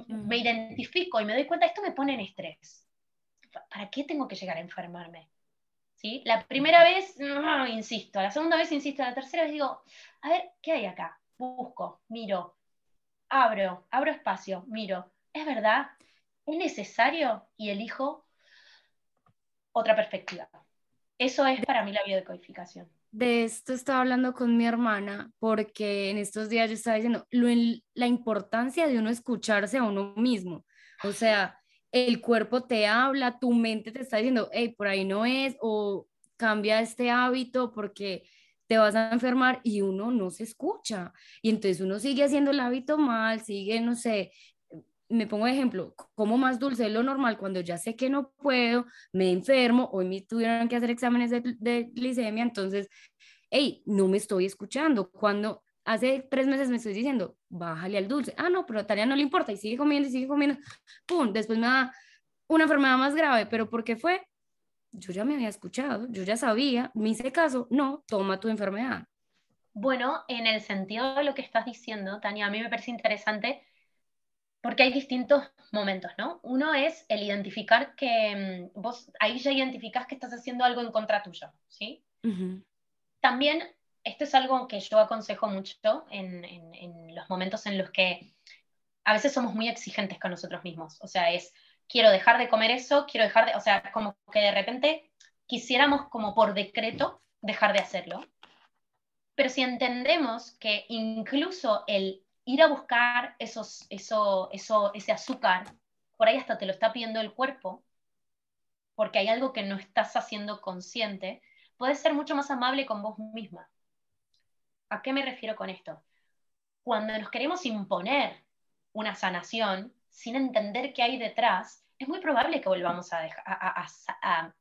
me identifico y me doy cuenta, esto me pone en estrés. ¿Para qué tengo que llegar a enfermarme? ¿Sí? La primera vez, insisto, la segunda vez, insisto, la tercera vez digo, a ver, ¿qué hay acá? Busco, miro, abro, abro espacio, miro, ¿es verdad? ¿Es necesario? Y elijo otra perspectiva. Eso es para mí la biodecodificación. De esto estaba hablando con mi hermana porque en estos días yo estaba diciendo la importancia de uno escucharse a uno mismo. O sea, el cuerpo te habla, tu mente te está diciendo, hey, por ahí no es, o cambia este hábito porque te vas a enfermar y uno no se escucha. Y entonces uno sigue haciendo el hábito mal, sigue, no sé, me pongo de ejemplo, como más dulce de lo normal cuando ya sé que no puedo, me enfermo, hoy me tuvieron que hacer exámenes de, de glicemia, entonces, hey, no me estoy escuchando. Cuando hace tres meses me estoy diciendo, bájale al dulce. Ah, no, pero a Tarea no le importa y sigue comiendo y sigue comiendo. Pum, después me da una enfermedad más grave, pero ¿por qué fue? Yo ya me había escuchado, yo ya sabía, me hice caso, no, toma tu enfermedad. Bueno, en el sentido de lo que estás diciendo, Tania, a mí me parece interesante porque hay distintos momentos, ¿no? Uno es el identificar que mm, vos ahí ya identificás que estás haciendo algo en contra tuyo, ¿sí? También, esto es algo que yo aconsejo mucho en, en los momentos en los que a veces somos muy exigentes con nosotros mismos, o sea, es quiero dejar de comer eso, quiero dejar de, o sea, como que de repente quisiéramos como por decreto dejar de hacerlo. Pero si entendemos que incluso el ir a buscar esos, eso, eso, ese azúcar, por ahí hasta te lo está pidiendo el cuerpo, porque hay algo que no estás haciendo consciente, puedes ser mucho más amable con vos misma. ¿A qué me refiero con esto? Cuando nos queremos imponer una sanación, sin entender qué hay detrás, es muy probable que volvamos a, dejar, a,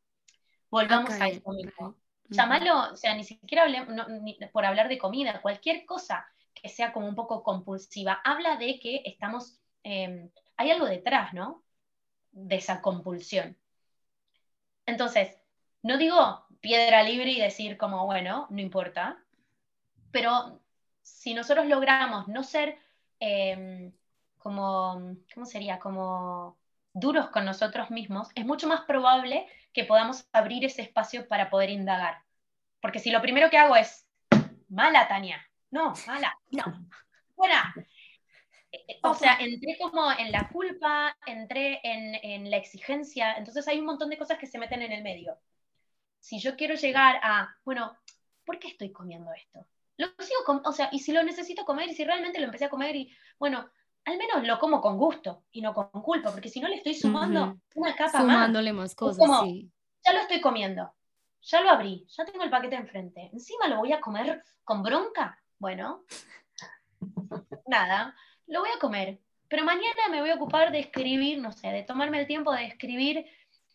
volvamos a eso mismo. Llámalo, o sea, ni siquiera por hablar de comida, cualquier cosa que sea como un poco compulsiva, habla de que estamos, em, hay algo detrás, ¿no? De esa compulsión. Entonces, no digo piedra libre y decir como, bueno, no importa, pero si nosotros logramos no ser em, como, ¿cómo sería? Como duros con nosotros mismos, es mucho más probable que podamos abrir ese espacio para poder indagar. Porque si lo primero que hago es, mala Tania, no, mala, no, fuera. O sea, entré como en la culpa, entré en, en, la exigencia, entonces hay un montón de cosas que se meten en el medio. Si yo quiero llegar a, bueno, ¿por qué estoy comiendo esto? Lo sigo, o sea, y si lo necesito comer, y si realmente lo empecé a comer, y bueno, al menos lo como con gusto y no con culpa, porque si no le estoy sumando una capa Sumándole más, cosas, Ya lo estoy comiendo, ya lo abrí, ya tengo el paquete enfrente, encima lo voy a comer con bronca. Bueno, nada, lo voy a comer, pero mañana me voy a ocupar de escribir, no sé, de tomarme el tiempo de escribir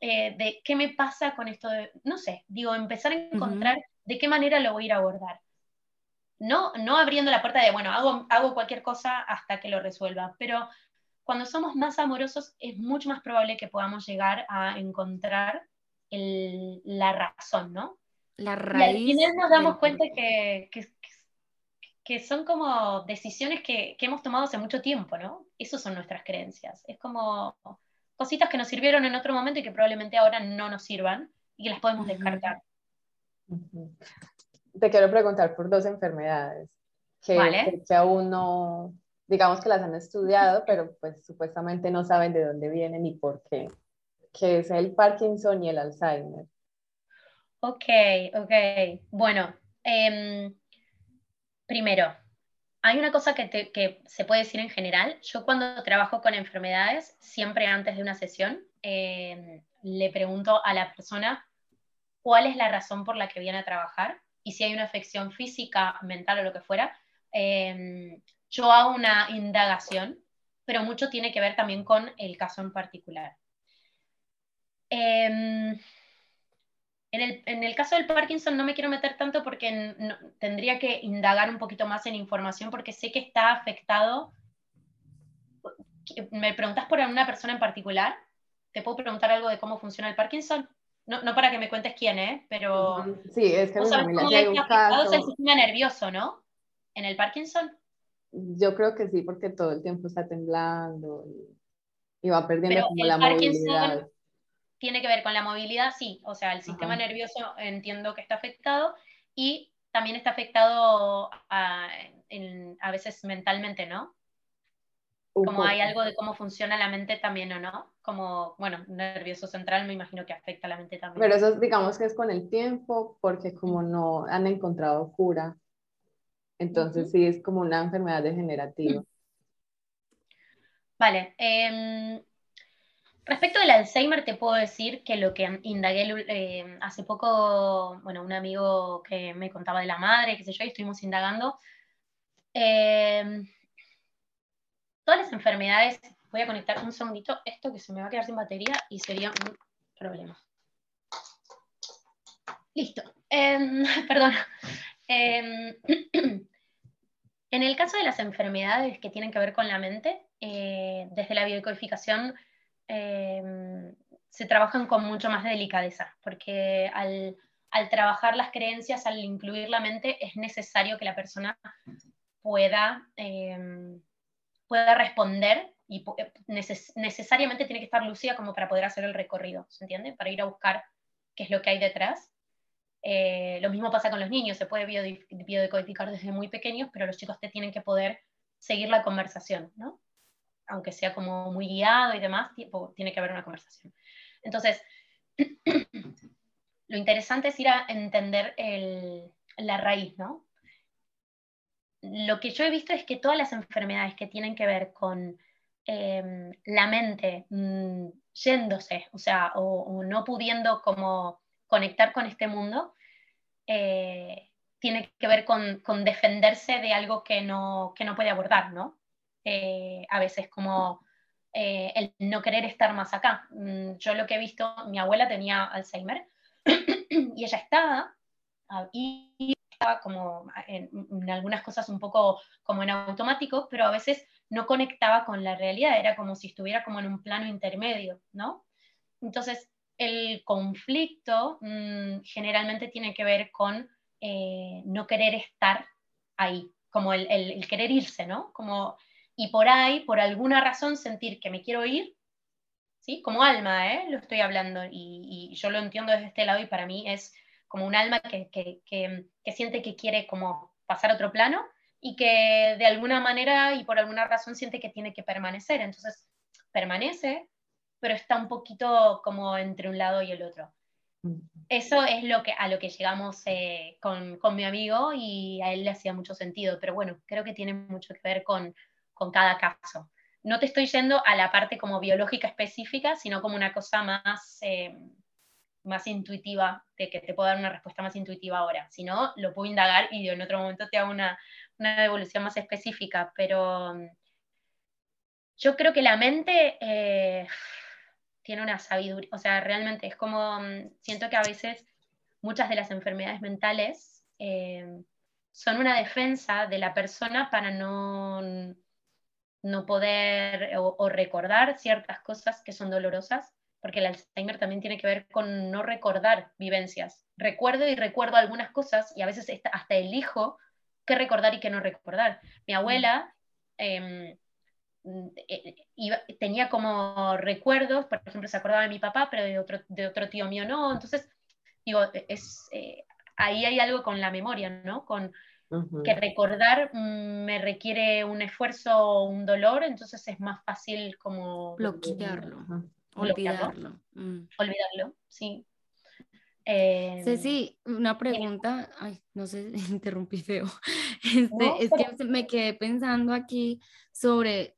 eh, de qué me pasa con esto de, no sé, digo, empezar a encontrar de qué manera lo voy a ir a abordar no, no abriendo la puerta de, bueno, hago, hago cualquier cosa hasta que lo resuelva, pero cuando somos más amorosos es mucho más probable que podamos llegar a encontrar la razón, ¿no? La raíz. Y nos damos cuenta que, que, son como decisiones que, hemos tomado hace mucho tiempo, ¿no? Esas son nuestras creencias. Es como cositas que nos sirvieron en otro momento y que probablemente ahora no nos sirvan y que las podemos descartar te quiero preguntar por dos enfermedades que, que, aún no, digamos que las han estudiado, pero pues supuestamente no saben de dónde vienen ni por qué, que es el Parkinson y el Alzheimer. Ok, ok. Bueno, em, primero, hay una cosa que, se puede decir en general. Yo cuando trabajo con enfermedades, siempre antes de una sesión, eh, le pregunto a la persona cuál es la razón por la que viene a trabajar y si hay una afección física, mental o lo que fuera. Eh, yo hago una indagación, pero mucho tiene que ver también con el caso en particular. Eh, en el, caso del Parkinson no me quiero meter tanto porque tendría que indagar un poquito más en información porque sé que está afectado. ¿Me preguntas por alguna persona en particular? ¿Te puedo preguntar algo de cómo funciona el Parkinson? No, no para que me cuentes quién es, pero... Sí, es que familia hay un caso... el sistema nervioso, ¿no? En el Parkinson. Yo creo que sí, porque todo el tiempo está temblando y, va perdiendo como la movilidad tiene que ver con la movilidad, sí, o sea, el sistema nervioso entiendo que está afectado y también está afectado a, veces mentalmente, ¿no? Como hay algo de cómo funciona la mente también o no, como, bueno, nervioso central me imagino que afecta a la mente también. Pero eso digamos que es con el tiempo, porque como no han encontrado cura, entonces sí es como una enfermedad degenerativa. Vale, eh, Respecto del Alzheimer, te puedo decir que lo que indagué eh, hace poco, bueno, un amigo que me contaba de la madre, qué sé yo, y estuvimos indagando. Eh, todas las enfermedades, voy a conectar un segundito esto que se me va a quedar sin batería y sería un problema. Listo. Em, (laughs) perdón. Em, (clears throat) en el caso de las enfermedades que tienen que ver con la mente, eh, desde la biocodificación Em, se trabajan con mucho más delicadeza, porque al, trabajar las creencias, al incluir la mente, es necesario que la persona pueda, pueda responder y necesariamente tiene que estar lúcida como para poder hacer el recorrido, ¿se entiende? Para ir a buscar qué es lo que hay detrás. Eh, lo mismo pasa con los niños, se puede biodecodificar desde muy pequeños, pero los chicos te tienen que poder seguir la conversación, ¿no? aunque sea como muy guiado y demás, tiene que haber una conversación. Entonces, (clears throat) lo interesante es ir a entender la raíz, ¿no? Lo que yo he visto es que todas las enfermedades que tienen que ver con em, la mente mm, yéndose, o sea, o, no pudiendo como conectar con este mundo, eh, tiene que ver con, con, defenderse de algo que no, que no puede abordar, ¿no? Eh, a veces como eh, el no querer estar más acá. Mm, yo lo que he visto, mi abuela tenía Alzheimer (clears throat) y ella estaba ah, y estaba como en, algunas cosas un poco como en automático, pero a veces no conectaba con la realidad, era como si estuviera como en un plano intermedio, ¿no? Entonces, el conflicto mm, generalmente tiene que ver con eh, no querer estar ahí, como el, el, querer irse, ¿no? Como y por ahí, por alguna razón, sentir que me quiero ir, ¿sí? Como alma, ¿eh? Lo estoy hablando y, yo lo entiendo desde este lado y para mí es como un alma que, que, que, siente que quiere como pasar a otro plano y que de alguna manera y por alguna razón siente que tiene que permanecer. Entonces, permanece, pero está un poquito como entre un lado y el otro. Eso es lo que, a lo que llegamos eh, con, con, mi amigo y a él le hacía mucho sentido, pero bueno, creo que tiene mucho que ver con, con cada caso. No te estoy yendo a la parte como biológica específica, sino como una cosa más, eh, más intuitiva, de que te puedo dar una respuesta más intuitiva ahora. Si no, lo puedo indagar y en otro momento te hago una, una devolución más específica, pero mm, yo creo que la mente eh, tiene una sabiduría, o sea, realmente es como, mm, siento que a veces muchas de las enfermedades mentales eh, son una defensa de la persona para no no poder o, recordar ciertas cosas que son dolorosas, porque el Alzheimer también tiene que ver con no recordar vivencias. Recuerdo y recuerdo algunas cosas y a veces hasta elijo qué recordar y qué no recordar. Mi mm. abuela em, eh, tenía como recuerdos, por ejemplo, se acordaba de mi papá, pero de otro, de otro tío mío no. Entonces, digo, es, eh, ahí hay algo con la memoria, ¿no? Con, que recordar mm, me requiere un esfuerzo o un dolor, entonces es más fácil como... Bloquearlo, olvidarlo. Mm. Olvidarlo, sí. Eh, Ceci, una pregunta, ay, no sé, (laughs) interrumpí feo. Este, es que me quedé pensando aquí sobre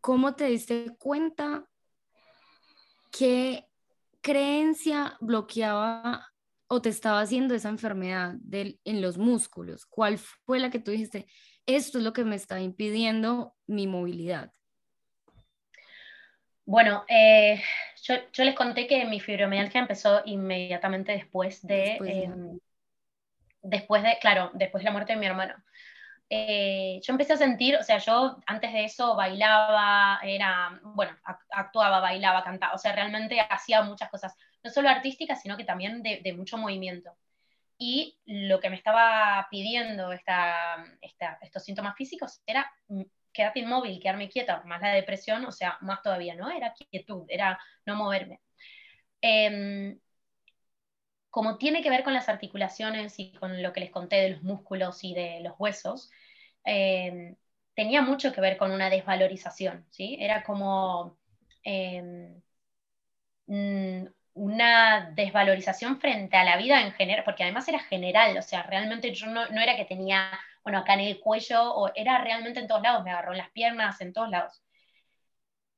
cómo te diste cuenta qué creencia bloqueaba o te estaba haciendo esa enfermedad en los músculos. ¿Cuál fue la que tú dijiste? Esto es lo que me está impidiendo mi movilidad. Bueno, eh, yo, les conté que mi fibromialgia empezó inmediatamente después de, después, de, em, claro, después de la muerte de mi hermano. Eh, yo empecé a sentir, o sea, yo antes de eso bailaba, era, bueno, actuaba, bailaba, cantaba, o sea, realmente hacía muchas cosas, no solo artísticas, sino que también de, de mucho movimiento. Y lo que me estaba pidiendo esta, esta, estos síntomas físicos era quedarte inmóvil, quedarme quieta, más la depresión, o sea, más todavía, ¿no? Era quietud, era no moverme. Em, como tiene que ver con las articulaciones y con lo que les conté de los músculos y de los huesos, em, tenía mucho que ver con una desvalorización, ¿sí? Era como em, mm, una desvalorización frente a la vida en general, porque además era general, o sea, realmente yo no, no era que tenía bueno, acá en el cuello, o era realmente en todos lados, me agarró en las piernas, en todos lados.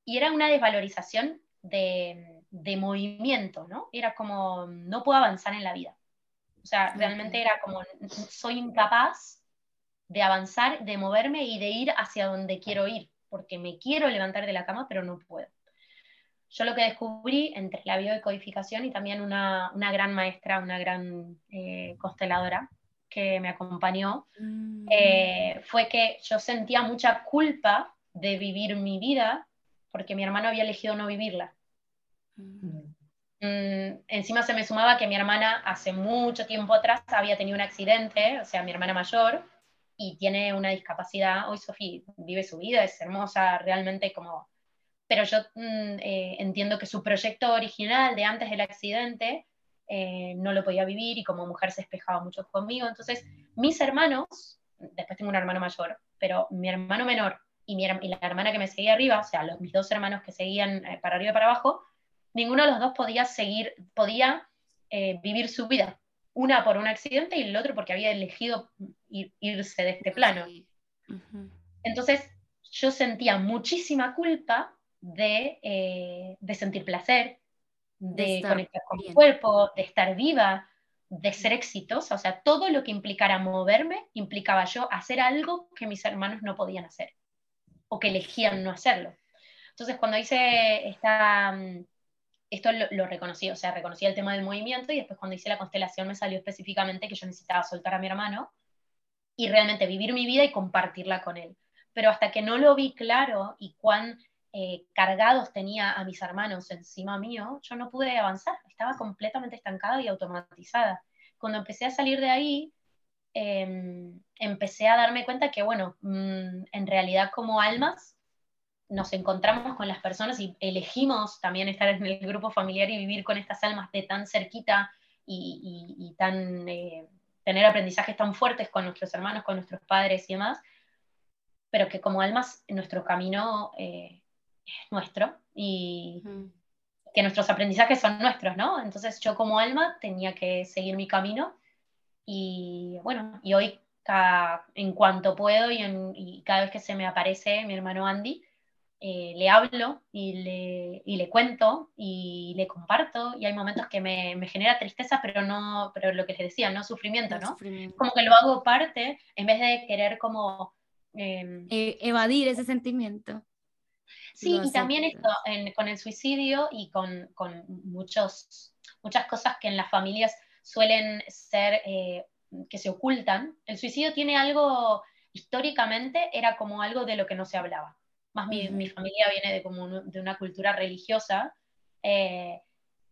Y era una desvalorización de, movimiento, ¿no? Era como, no puedo avanzar en la vida. O sea, realmente era como, soy incapaz de avanzar, de moverme y de ir hacia donde quiero ir, porque me quiero levantar de la cama, pero no puedo. Yo lo que descubrí entre la biodecodificación y también una, gran maestra, una gran eh, consteladora, que me acompañó, mm. eh, fue que yo sentía mucha culpa de vivir mi vida porque mi hermano había elegido no vivirla. Mm. Mm, encima se me sumaba que mi hermana hace mucho tiempo atrás había tenido un accidente, o sea, mi hermana mayor, y tiene una discapacidad. Hoy Sofía vive su vida, es hermosa, realmente como... Pero yo eh, entiendo que su proyecto original de antes del accidente eh, no lo podía vivir y como mujer se espejaba mucho conmigo. Entonces, mis hermanos, después tengo un hermano mayor, pero mi hermano menor y, mi, y la hermana que me seguía arriba, o sea, los, mis dos hermanos que seguían eh, para arriba y para abajo, ninguno de los dos podía seguir, podía eh, vivir su vida. Una por un accidente y el otro porque había elegido irse de este plano. Entonces, yo sentía muchísima culpa de, de sentir placer, de, conectar con mi cuerpo, de estar viva, de ser exitosa. O sea, todo lo que implicara moverme implicaba yo hacer algo que mis hermanos no podían hacer o que elegían no hacerlo. Entonces, cuando hice esta, mm, esto lo, lo, reconocí, o sea, reconocí el tema del movimiento y después cuando hice la constelación me salió específicamente que yo necesitaba soltar a mi hermano y realmente vivir mi vida y compartirla con él. Pero hasta que no lo vi claro y cuán eh, cargados tenía a mis hermanos encima mío, yo no pude avanzar, estaba completamente estancada y automatizada. Cuando empecé a salir de ahí, em, empecé a darme cuenta que, bueno, mm, en realidad como almas nos encontramos con las personas y elegimos también estar en el grupo familiar y vivir con estas almas de tan cerquita y, tan, eh, tener aprendizajes tan fuertes con nuestros hermanos, con nuestros padres y demás, pero que como almas nuestro camino eh, nuestro y que nuestros aprendizajes son nuestros, ¿no? Entonces yo como alma tenía que seguir mi camino y bueno, y hoy en cuanto puedo y, cada vez que se me aparece mi hermano Andy, eh, le hablo y le, y le, cuento y le comparto y hay momentos que me, me, genera tristeza, pero no, pero lo que les decía, no sufrimiento, ¿no? Como que lo hago parte en vez de querer como... Em, e, evadir ese sentimiento. Sí, y también esto, con el suicidio y con, muchos, muchas cosas que en las familias suelen ser, eh, que se ocultan, el suicidio tiene algo, históricamente era como algo de lo que no se hablaba. Más mi, familia viene de, como de una cultura religiosa. Eh,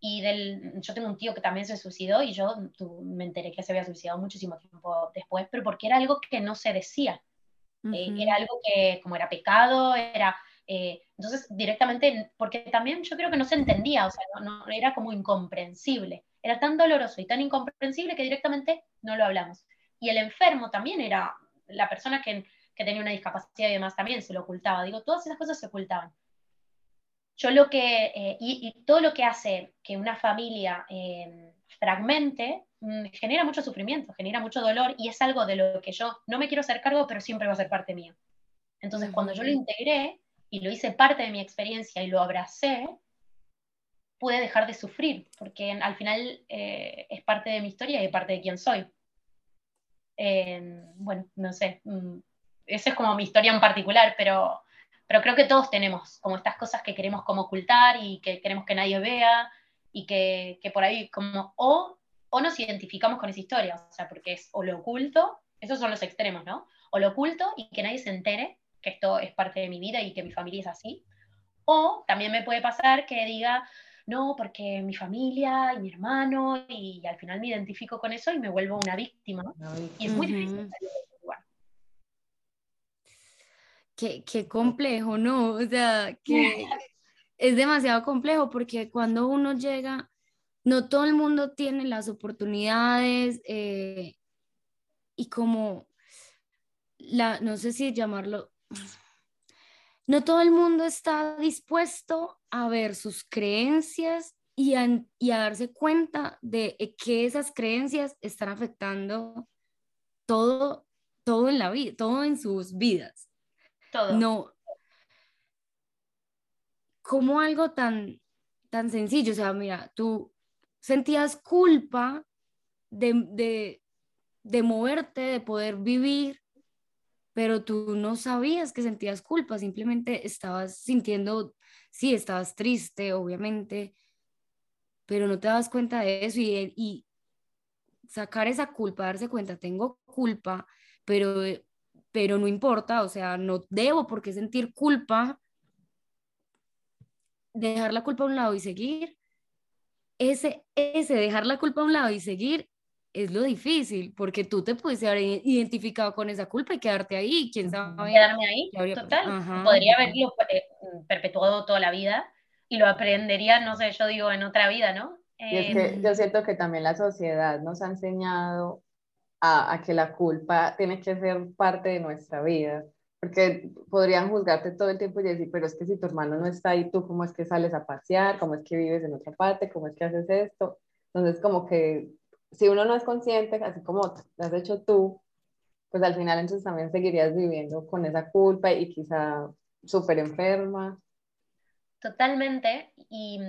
y del, yo tengo un tío que también se suicidó y yo me enteré que se había suicidado muchísimo tiempo después, pero porque era algo que no se decía. Eh, era algo que como era pecado, era eh, entonces, directamente, porque también yo creo que no se entendía, o sea, no, era como incomprensible. Era tan doloroso y tan incomprensible que directamente no lo hablamos. Y el enfermo también era la persona que, que tenía una discapacidad y demás, también se lo ocultaba. Digo, todas esas cosas se ocultaban. yo lo que, eh, y, todo lo que hace que una familia eh, fragmente, mm, genera mucho sufrimiento, genera mucho dolor y es algo de lo que yo no me quiero hacer cargo, pero siempre va a ser parte mía. Entonces, cuando yo lo integré y lo hice parte de mi experiencia y lo abracé, pude dejar de sufrir, porque al final eh, es parte de mi historia y parte de quién soy. bueno, no sé, mm, esa es como mi historia en particular, pero pero creo que todos tenemos como estas cosas que queremos como ocultar y que queremos que nadie vea y que, que por ahí como o, o nos identificamos con esa historia, o sea, porque es o lo oculto, esos son los extremos, ¿no? O lo oculto y que nadie se entere que esto es parte de mi vida y que mi familia es así. O también me puede pasar que diga, no, porque mi familia y mi hermano, y, al final me identifico con eso y me vuelvo una víctima. Y es muy difícil qué, complejo, ¿no? O sea, que (laughs) es demasiado complejo porque cuando uno llega, no todo el mundo tiene las oportunidades eh, y como, la, no sé si llamarlo, no todo el mundo está dispuesto a ver sus creencias y a, y a darse cuenta de que esas creencias están afectando todo, todo en la vida, todo en sus vidas. No. Como algo tan, tan sencillo, o sea, mira, tú sentías culpa de, de, moverte, de poder vivir, pero tú no sabías que sentías culpa, simplemente estabas sintiendo, sí, estabas triste, obviamente, pero no te das cuenta de eso y, y sacar esa culpa, darse cuenta, tengo culpa, pero pero no importa, o sea, no debo por qué sentir culpa, dejar la culpa a un lado y seguir. Ese, ese dejar la culpa a un lado y seguir es lo difícil, porque tú te puedes haber identificado con esa culpa y quedarte ahí, quién sabe. Quedarme ahí, total. Podría haberlo eh, perpetuado toda la vida y lo aprendería, no sé, yo digo, en otra vida, ¿no? Y es que yo siento que también la sociedad nos ha enseñado a, que la culpa tiene que ser parte de nuestra vida. Porque podrían juzgarte todo el tiempo y decir, pero es que si tu hermano no está ahí, ¿tú cómo es que sales a pasear? ¿Cómo es que vives en otra parte? ¿Cómo es que haces esto? Entonces, como que si uno no es consciente, así como lo has hecho tú, pues al final entonces también seguirías viviendo con esa culpa y quizá súper enferma. Totalmente. Y,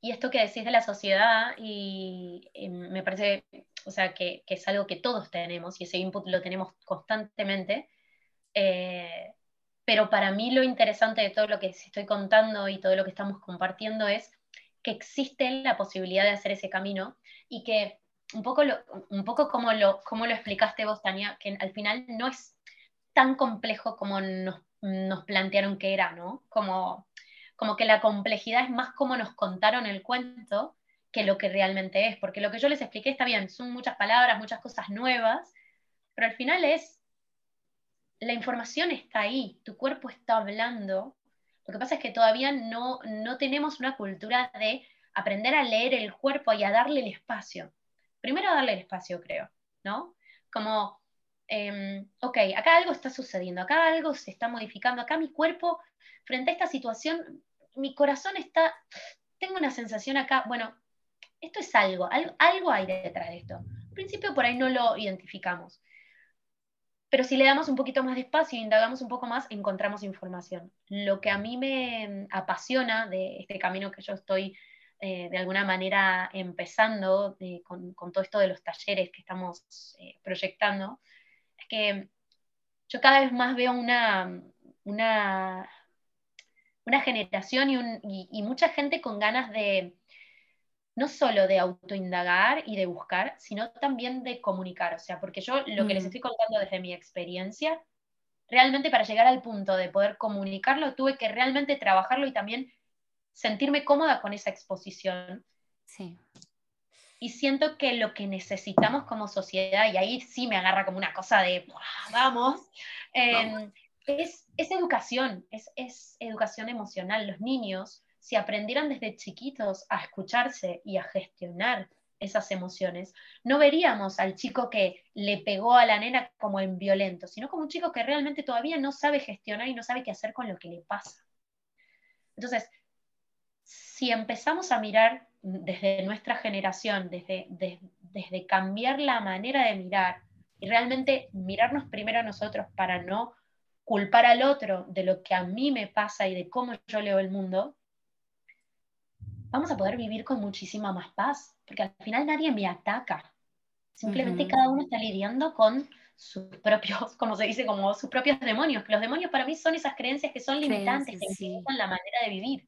y, esto que decís de la sociedad, y, y me parece o sea, que, es algo que todos tenemos y ese input lo tenemos constantemente. Eh, pero para mí lo interesante de todo lo que estoy contando y todo lo que estamos compartiendo es que existe la posibilidad de hacer ese camino y que un poco, un poco como, lo, como lo explicaste vos, Tania, que al final no es tan complejo como nos, nos plantearon que era, ¿no? Como, como que la complejidad es más como nos contaron el cuento que lo que realmente es, porque lo que yo les expliqué está bien, son muchas palabras, muchas cosas nuevas, pero al final es, la información está ahí, tu cuerpo está hablando, lo que pasa es que todavía no, no tenemos una cultura de aprender a leer el cuerpo y a darle el espacio. Primero darle el espacio, creo, ¿no? Como, em, ok, acá algo está sucediendo, acá algo se está modificando, acá mi cuerpo, frente a esta situación, mi corazón está, tengo una sensación acá, bueno, esto es algo, algo, hay detrás de esto. Al principio por ahí no lo identificamos. Pero si le damos un poquito más de espacio e indagamos un poco más, encontramos información. Lo que a mí me apasiona de este camino que yo estoy eh, de alguna manera empezando con, todo esto de los talleres que estamos eh, proyectando, es que yo cada vez más veo una, una, una generación y mucha gente con ganas de, no solo de autoindagar y de buscar, sino también de comunicar. O sea, porque yo lo que les mm. estoy contando desde mi experiencia, realmente para llegar al punto de poder comunicarlo, tuve que realmente trabajarlo y también sentirme cómoda con esa exposición. Sí. Y siento que lo que necesitamos como sociedad, y ahí sí me agarra como una cosa de, vamos, em, es, educación, es, es educación emocional. Los niños si aprendieran desde chiquitos a escucharse y a gestionar esas emociones, no veríamos al chico que le pegó a la nena como en violento, sino como un chico que realmente todavía no sabe gestionar y no sabe qué hacer con lo que le pasa. Entonces, si empezamos a mirar desde nuestra generación, desde, desde cambiar la manera de mirar y realmente mirarnos primero a nosotros para no culpar al otro de lo que a mí me pasa y de cómo yo leo el mundo, vamos a poder vivir con muchísima más paz, porque al final nadie me ataca. Simplemente cada uno está lidiando con sus propios, como se dice, como sus propios demonios, que los demonios para mí son esas creencias que son limitantes, que limitan la manera de vivir.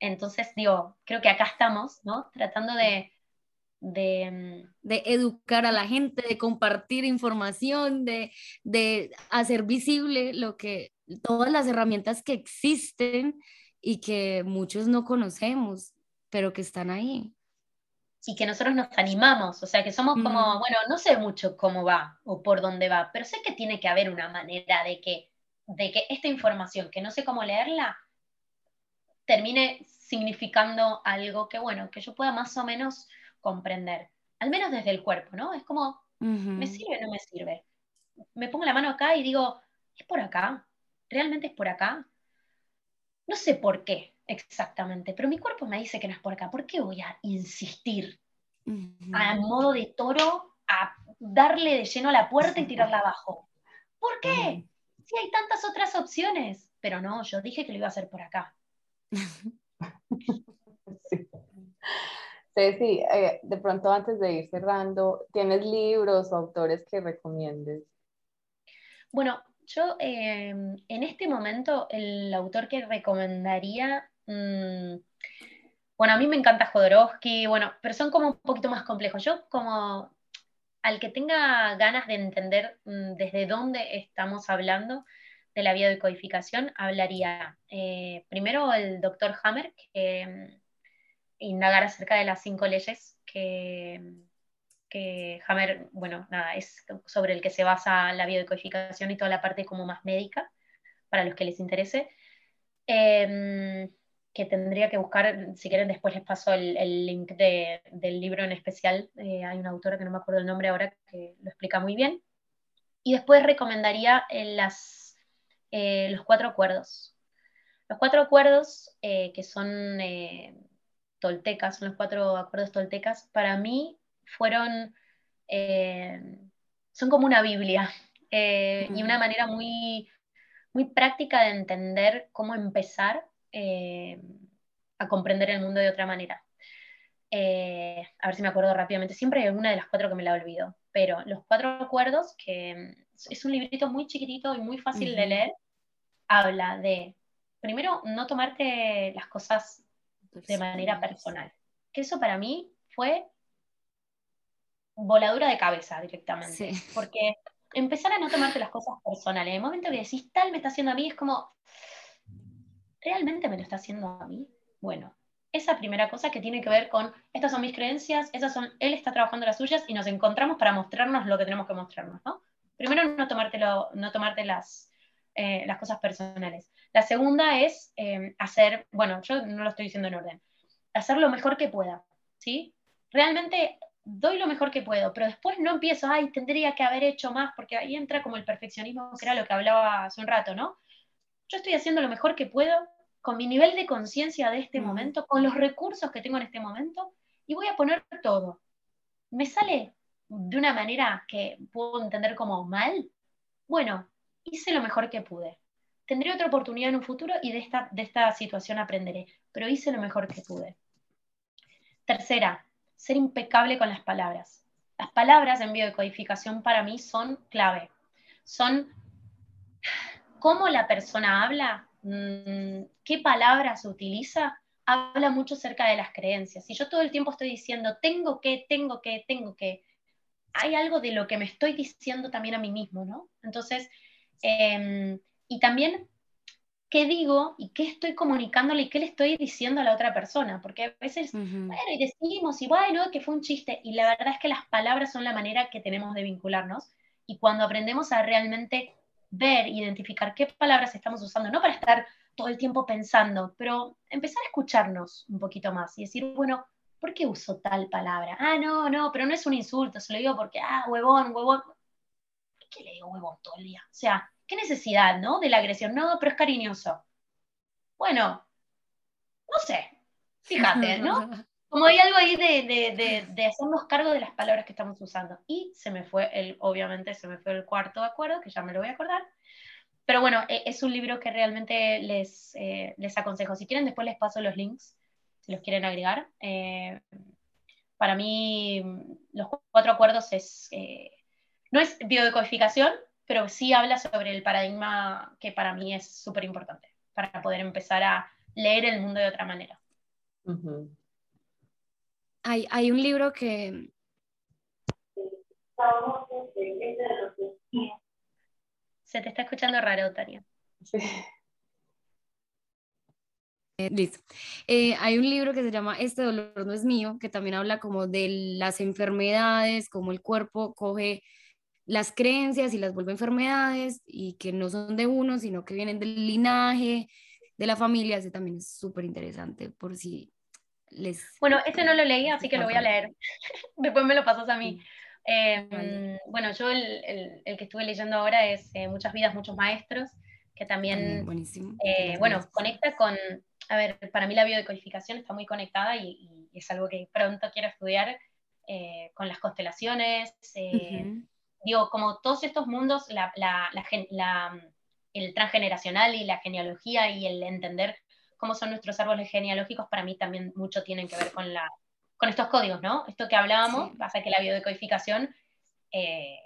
Entonces, digo, creo que acá estamos, ¿no? Tratando de, de, mm, de, educar a la gente, de compartir información, de, de, hacer visible lo que, todas las herramientas que existen y que muchos no conocemos, pero que están ahí. Y que nosotros nos animamos, o sea, que somos como, bueno, no sé mucho cómo va o por dónde va, pero sé que tiene que haber una manera de que, de que esta información, que no sé cómo leerla, termine significando algo que, bueno, que yo pueda más o menos comprender, al menos desde el cuerpo, ¿no? Es como, ¿me sirve o no me sirve? Me pongo la mano acá y digo, ¿es por acá? ¿Realmente es por acá? No sé por qué exactamente, pero mi cuerpo me dice que no es por acá. ¿Por qué voy a insistir a modo de toro a darle de lleno a la puerta y tirarla abajo? ¿Por qué? Si hay tantas otras opciones. Pero no, yo dije que lo iba a hacer por acá. (laughs) sí. Ceci, eh, de pronto antes de ir cerrando, ¿tienes libros o autores que recomiendes? Bueno, yo em, en este momento el autor que recomendaría, mm, bueno, a mí me encanta Jodorowsky, bueno, pero son como un poquito más complejos. Yo como al que tenga ganas de entender mm, desde dónde estamos hablando de la biodecodificación, hablaría eh, primero el doctor Hammer, que em, indagar acerca de las cinco leyes que, que Hammer, bueno, nada, es sobre el que se basa la biodecodificación y toda la parte como más médica, para los que les interese. Em, que tendría que buscar, si quieren después les paso el, link del libro en especial, eh, hay una autora que no me acuerdo el nombre ahora que lo explica muy bien. Y después recomendaría eh, las, eh, los cuatro acuerdos. Los cuatro acuerdos, que son toltecas, son los cuatro acuerdos toltecas, para mí fueron, eh, son como una Biblia (laughs) eh, y una manera muy, muy práctica de entender cómo empezar eh, a comprender el mundo de otra manera. a ver si me acuerdo rápidamente, siempre hay una de las cuatro que me la olvido, pero los cuatro acuerdos, que es un librito muy chiquitito y muy fácil de leer, habla de, primero, no tomarte las cosas de manera personal. Que eso para mí fue voladura de cabeza directamente. Porque empezar a no tomarte las cosas personales, en el momento que decís tal me está haciendo a mí, es como, ¿realmente me lo está haciendo a mí? Bueno, esa primera cosa que tiene que ver con, estas son mis creencias, esas son, él está trabajando las suyas y nos encontramos para mostrarnos lo que tenemos que mostrarnos, ¿no? Primero, no, tomártelo, no tomarte las, eh, las cosas personales. La segunda es eh, hacer, bueno, yo no lo estoy diciendo en orden, hacer lo mejor que pueda, ¿sí? Realmente doy lo mejor que puedo, pero después no empiezo, ay, tendría que haber hecho más, porque ahí entra como el perfeccionismo, que era lo que hablaba hace un rato, ¿no? Yo estoy haciendo lo mejor que puedo con mi nivel de conciencia de este momento, con los recursos que tengo en este momento, y voy a poner todo. ¿Me sale de una manera que puedo entender como mal? Bueno, hice lo mejor que pude tendré otra oportunidad en un futuro y de esta, de esta situación aprenderé, pero hice lo mejor que pude. Tercera, ser impecable con las palabras. Las palabras en biodecodificación para mí son clave. Son cómo la persona habla, mm, qué palabras utiliza, habla mucho acerca de las creencias. Si yo todo el tiempo estoy diciendo, tengo que, tengo que, tengo que, hay algo de lo que me estoy diciendo también a mí mismo, ¿no? Entonces, em, y también qué digo y qué estoy comunicándole y qué le estoy diciendo a la otra persona, porque a veces, bueno, y decimos, y bueno, que fue un chiste, y la verdad es que las palabras son la manera que tenemos de vincularnos, y cuando aprendemos a realmente ver, identificar qué palabras estamos usando, no para estar todo el tiempo pensando, pero empezar a escucharnos un poquito más y decir, bueno, ¿por qué uso tal palabra? Ah, no, no, pero no es un insulto, se lo digo porque, ah, huevón, huevón. ¿Por qué le digo huevón todo el día? O sea, ¿Qué necesidad, no? De la agresión. No, pero es cariñoso. Bueno, no sé. Fíjate, ¿no? (laughs) Como hay algo ahí de, de, de, hacernos cargo de las palabras que estamos usando. Y se me fue, el, obviamente se me fue el cuarto acuerdo, que ya me lo voy a acordar. Pero bueno, e, es un libro que realmente les, eh, les aconsejo. Si quieren, después les paso los links, si los quieren agregar. Eh, para mí, los cuatro acuerdos es, eh, no es biodecodificación, pero sí habla sobre el paradigma que para mí es súper importante para poder empezar a leer el mundo de otra manera. hay, hay un libro que... Se te está escuchando raro, Tania. Eh, listo. Eh, hay un libro que se llama Este dolor no es mío, que también habla como de las enfermedades, como el cuerpo coge las creencias y las vuelve enfermedades y que no son de uno, sino que vienen del linaje, de la familia. Ese también es súper interesante por si les... Bueno, este no lo leí, así que lo voy a leer. (laughs) Después me lo pasas a mí. Em, bueno, yo el, el, que estuve leyendo ahora es eh, Muchas vidas, muchos maestros, que también. Eh, bueno, conecta con, a ver, para mí la biodecodificación está muy conectada y, es algo que pronto quiero estudiar eh, con las constelaciones, digo, como todos estos mundos, la, el transgeneracional y la genealogía y el entender cómo son nuestros árboles genealógicos, para mí también mucho tienen que ver con, la, con estos códigos, ¿no? Esto que hablábamos, pasa que la biodecodificación, eh,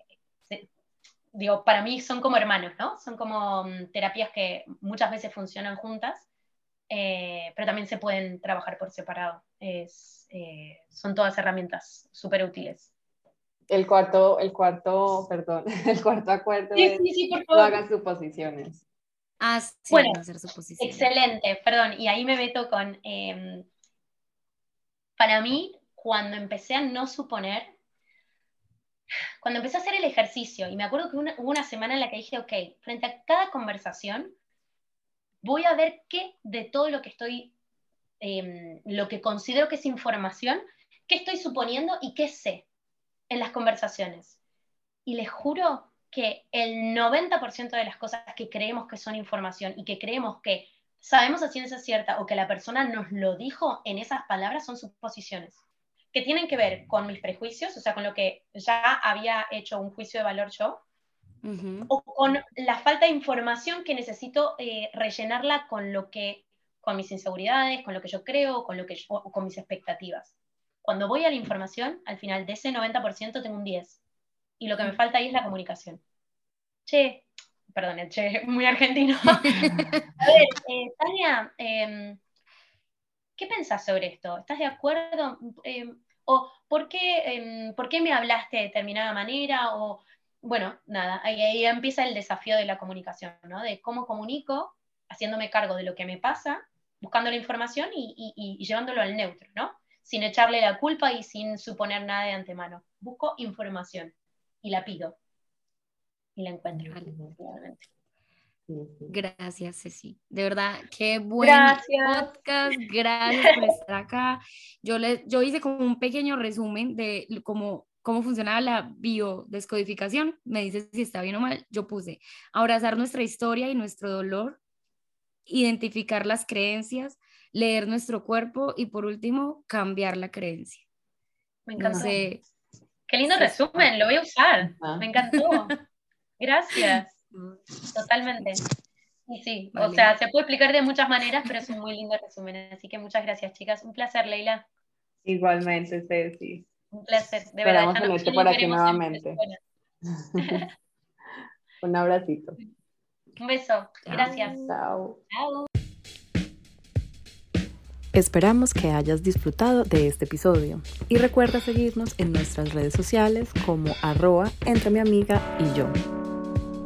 digo, para mí son como hermanos, ¿no? Son como mm, terapias que muchas veces funcionan juntas, eh, pero también se pueden trabajar por separado. Es, eh, son todas herramientas súper útiles. El cuarto, el cuarto, perdón, (laughs) el cuarto acuerdo sí, sí, sí, por favor. no hagan suposiciones. Ah, sí, bueno, hacer suposiciones. excelente, perdón, y ahí me meto con, em, para mí, cuando empecé a no suponer, cuando empecé a hacer el ejercicio, y me acuerdo que hubo una semana en la que dije, ok, frente a cada conversación, voy a ver qué de todo lo que estoy, em, lo que considero que es información, qué estoy suponiendo y qué sé en las conversaciones. Y les juro que el 90% de las cosas que creemos que son información y que creemos que sabemos a ciencia cierta o que la persona nos lo dijo en esas palabras son suposiciones, que tienen que ver con mis prejuicios, o sea, con lo que ya había hecho un juicio de valor yo, o con la falta de información que necesito eh, rellenarla con lo que, con mis inseguridades, con lo que yo creo, con lo que o con mis expectativas. Cuando voy a la información, al final de ese 90% tengo un 10. Y lo que me mm. falta ahí es la comunicación. Che, perdón, che, (laughs) muy argentino. (laughs) a ver, eh, Tania, em, ¿qué pensás sobre esto? ¿Estás de acuerdo? Em, ¿O por qué, em, por qué me hablaste de determinada manera? O, bueno, nada, ahí, empieza el desafío de la comunicación, ¿no? De cómo comunico, haciéndome cargo de lo que me pasa, buscando la información y, y llevándolo al neutro, ¿no? sin echarle la culpa y sin suponer nada de antemano. Busco información y la pido y la encuentro. Gracias, Ceci. De verdad, qué buen podcast. Gracias por (laughs) estar acá. Yo, le, yo hice como un pequeño resumen de cómo, cómo funcionaba la biodescodificación. Me dice si está bien o mal. Yo puse abrazar nuestra historia y nuestro dolor, identificar las creencias, leer nuestro cuerpo y por último, cambiar la creencia. Me encantó. Qué lindo resumen, lo voy a usar. Me encantó. (laughs) Gracias. Totalmente. Y sí, o sea, se puede explicar de muchas maneras, pero es un muy lindo resumen. Así que muchas gracias, chicas. Un placer, Leila. Igualmente, Ceci. Un placer, de verdad. Esperamos tenerte por aquí nuevamente. (laughs) un abracito. Un beso. Gracias. Chao. Chao. Esperamos que hayas disfrutado de este episodio y recuerda seguirnos en nuestras redes sociales como arroba entre mi amiga y yo.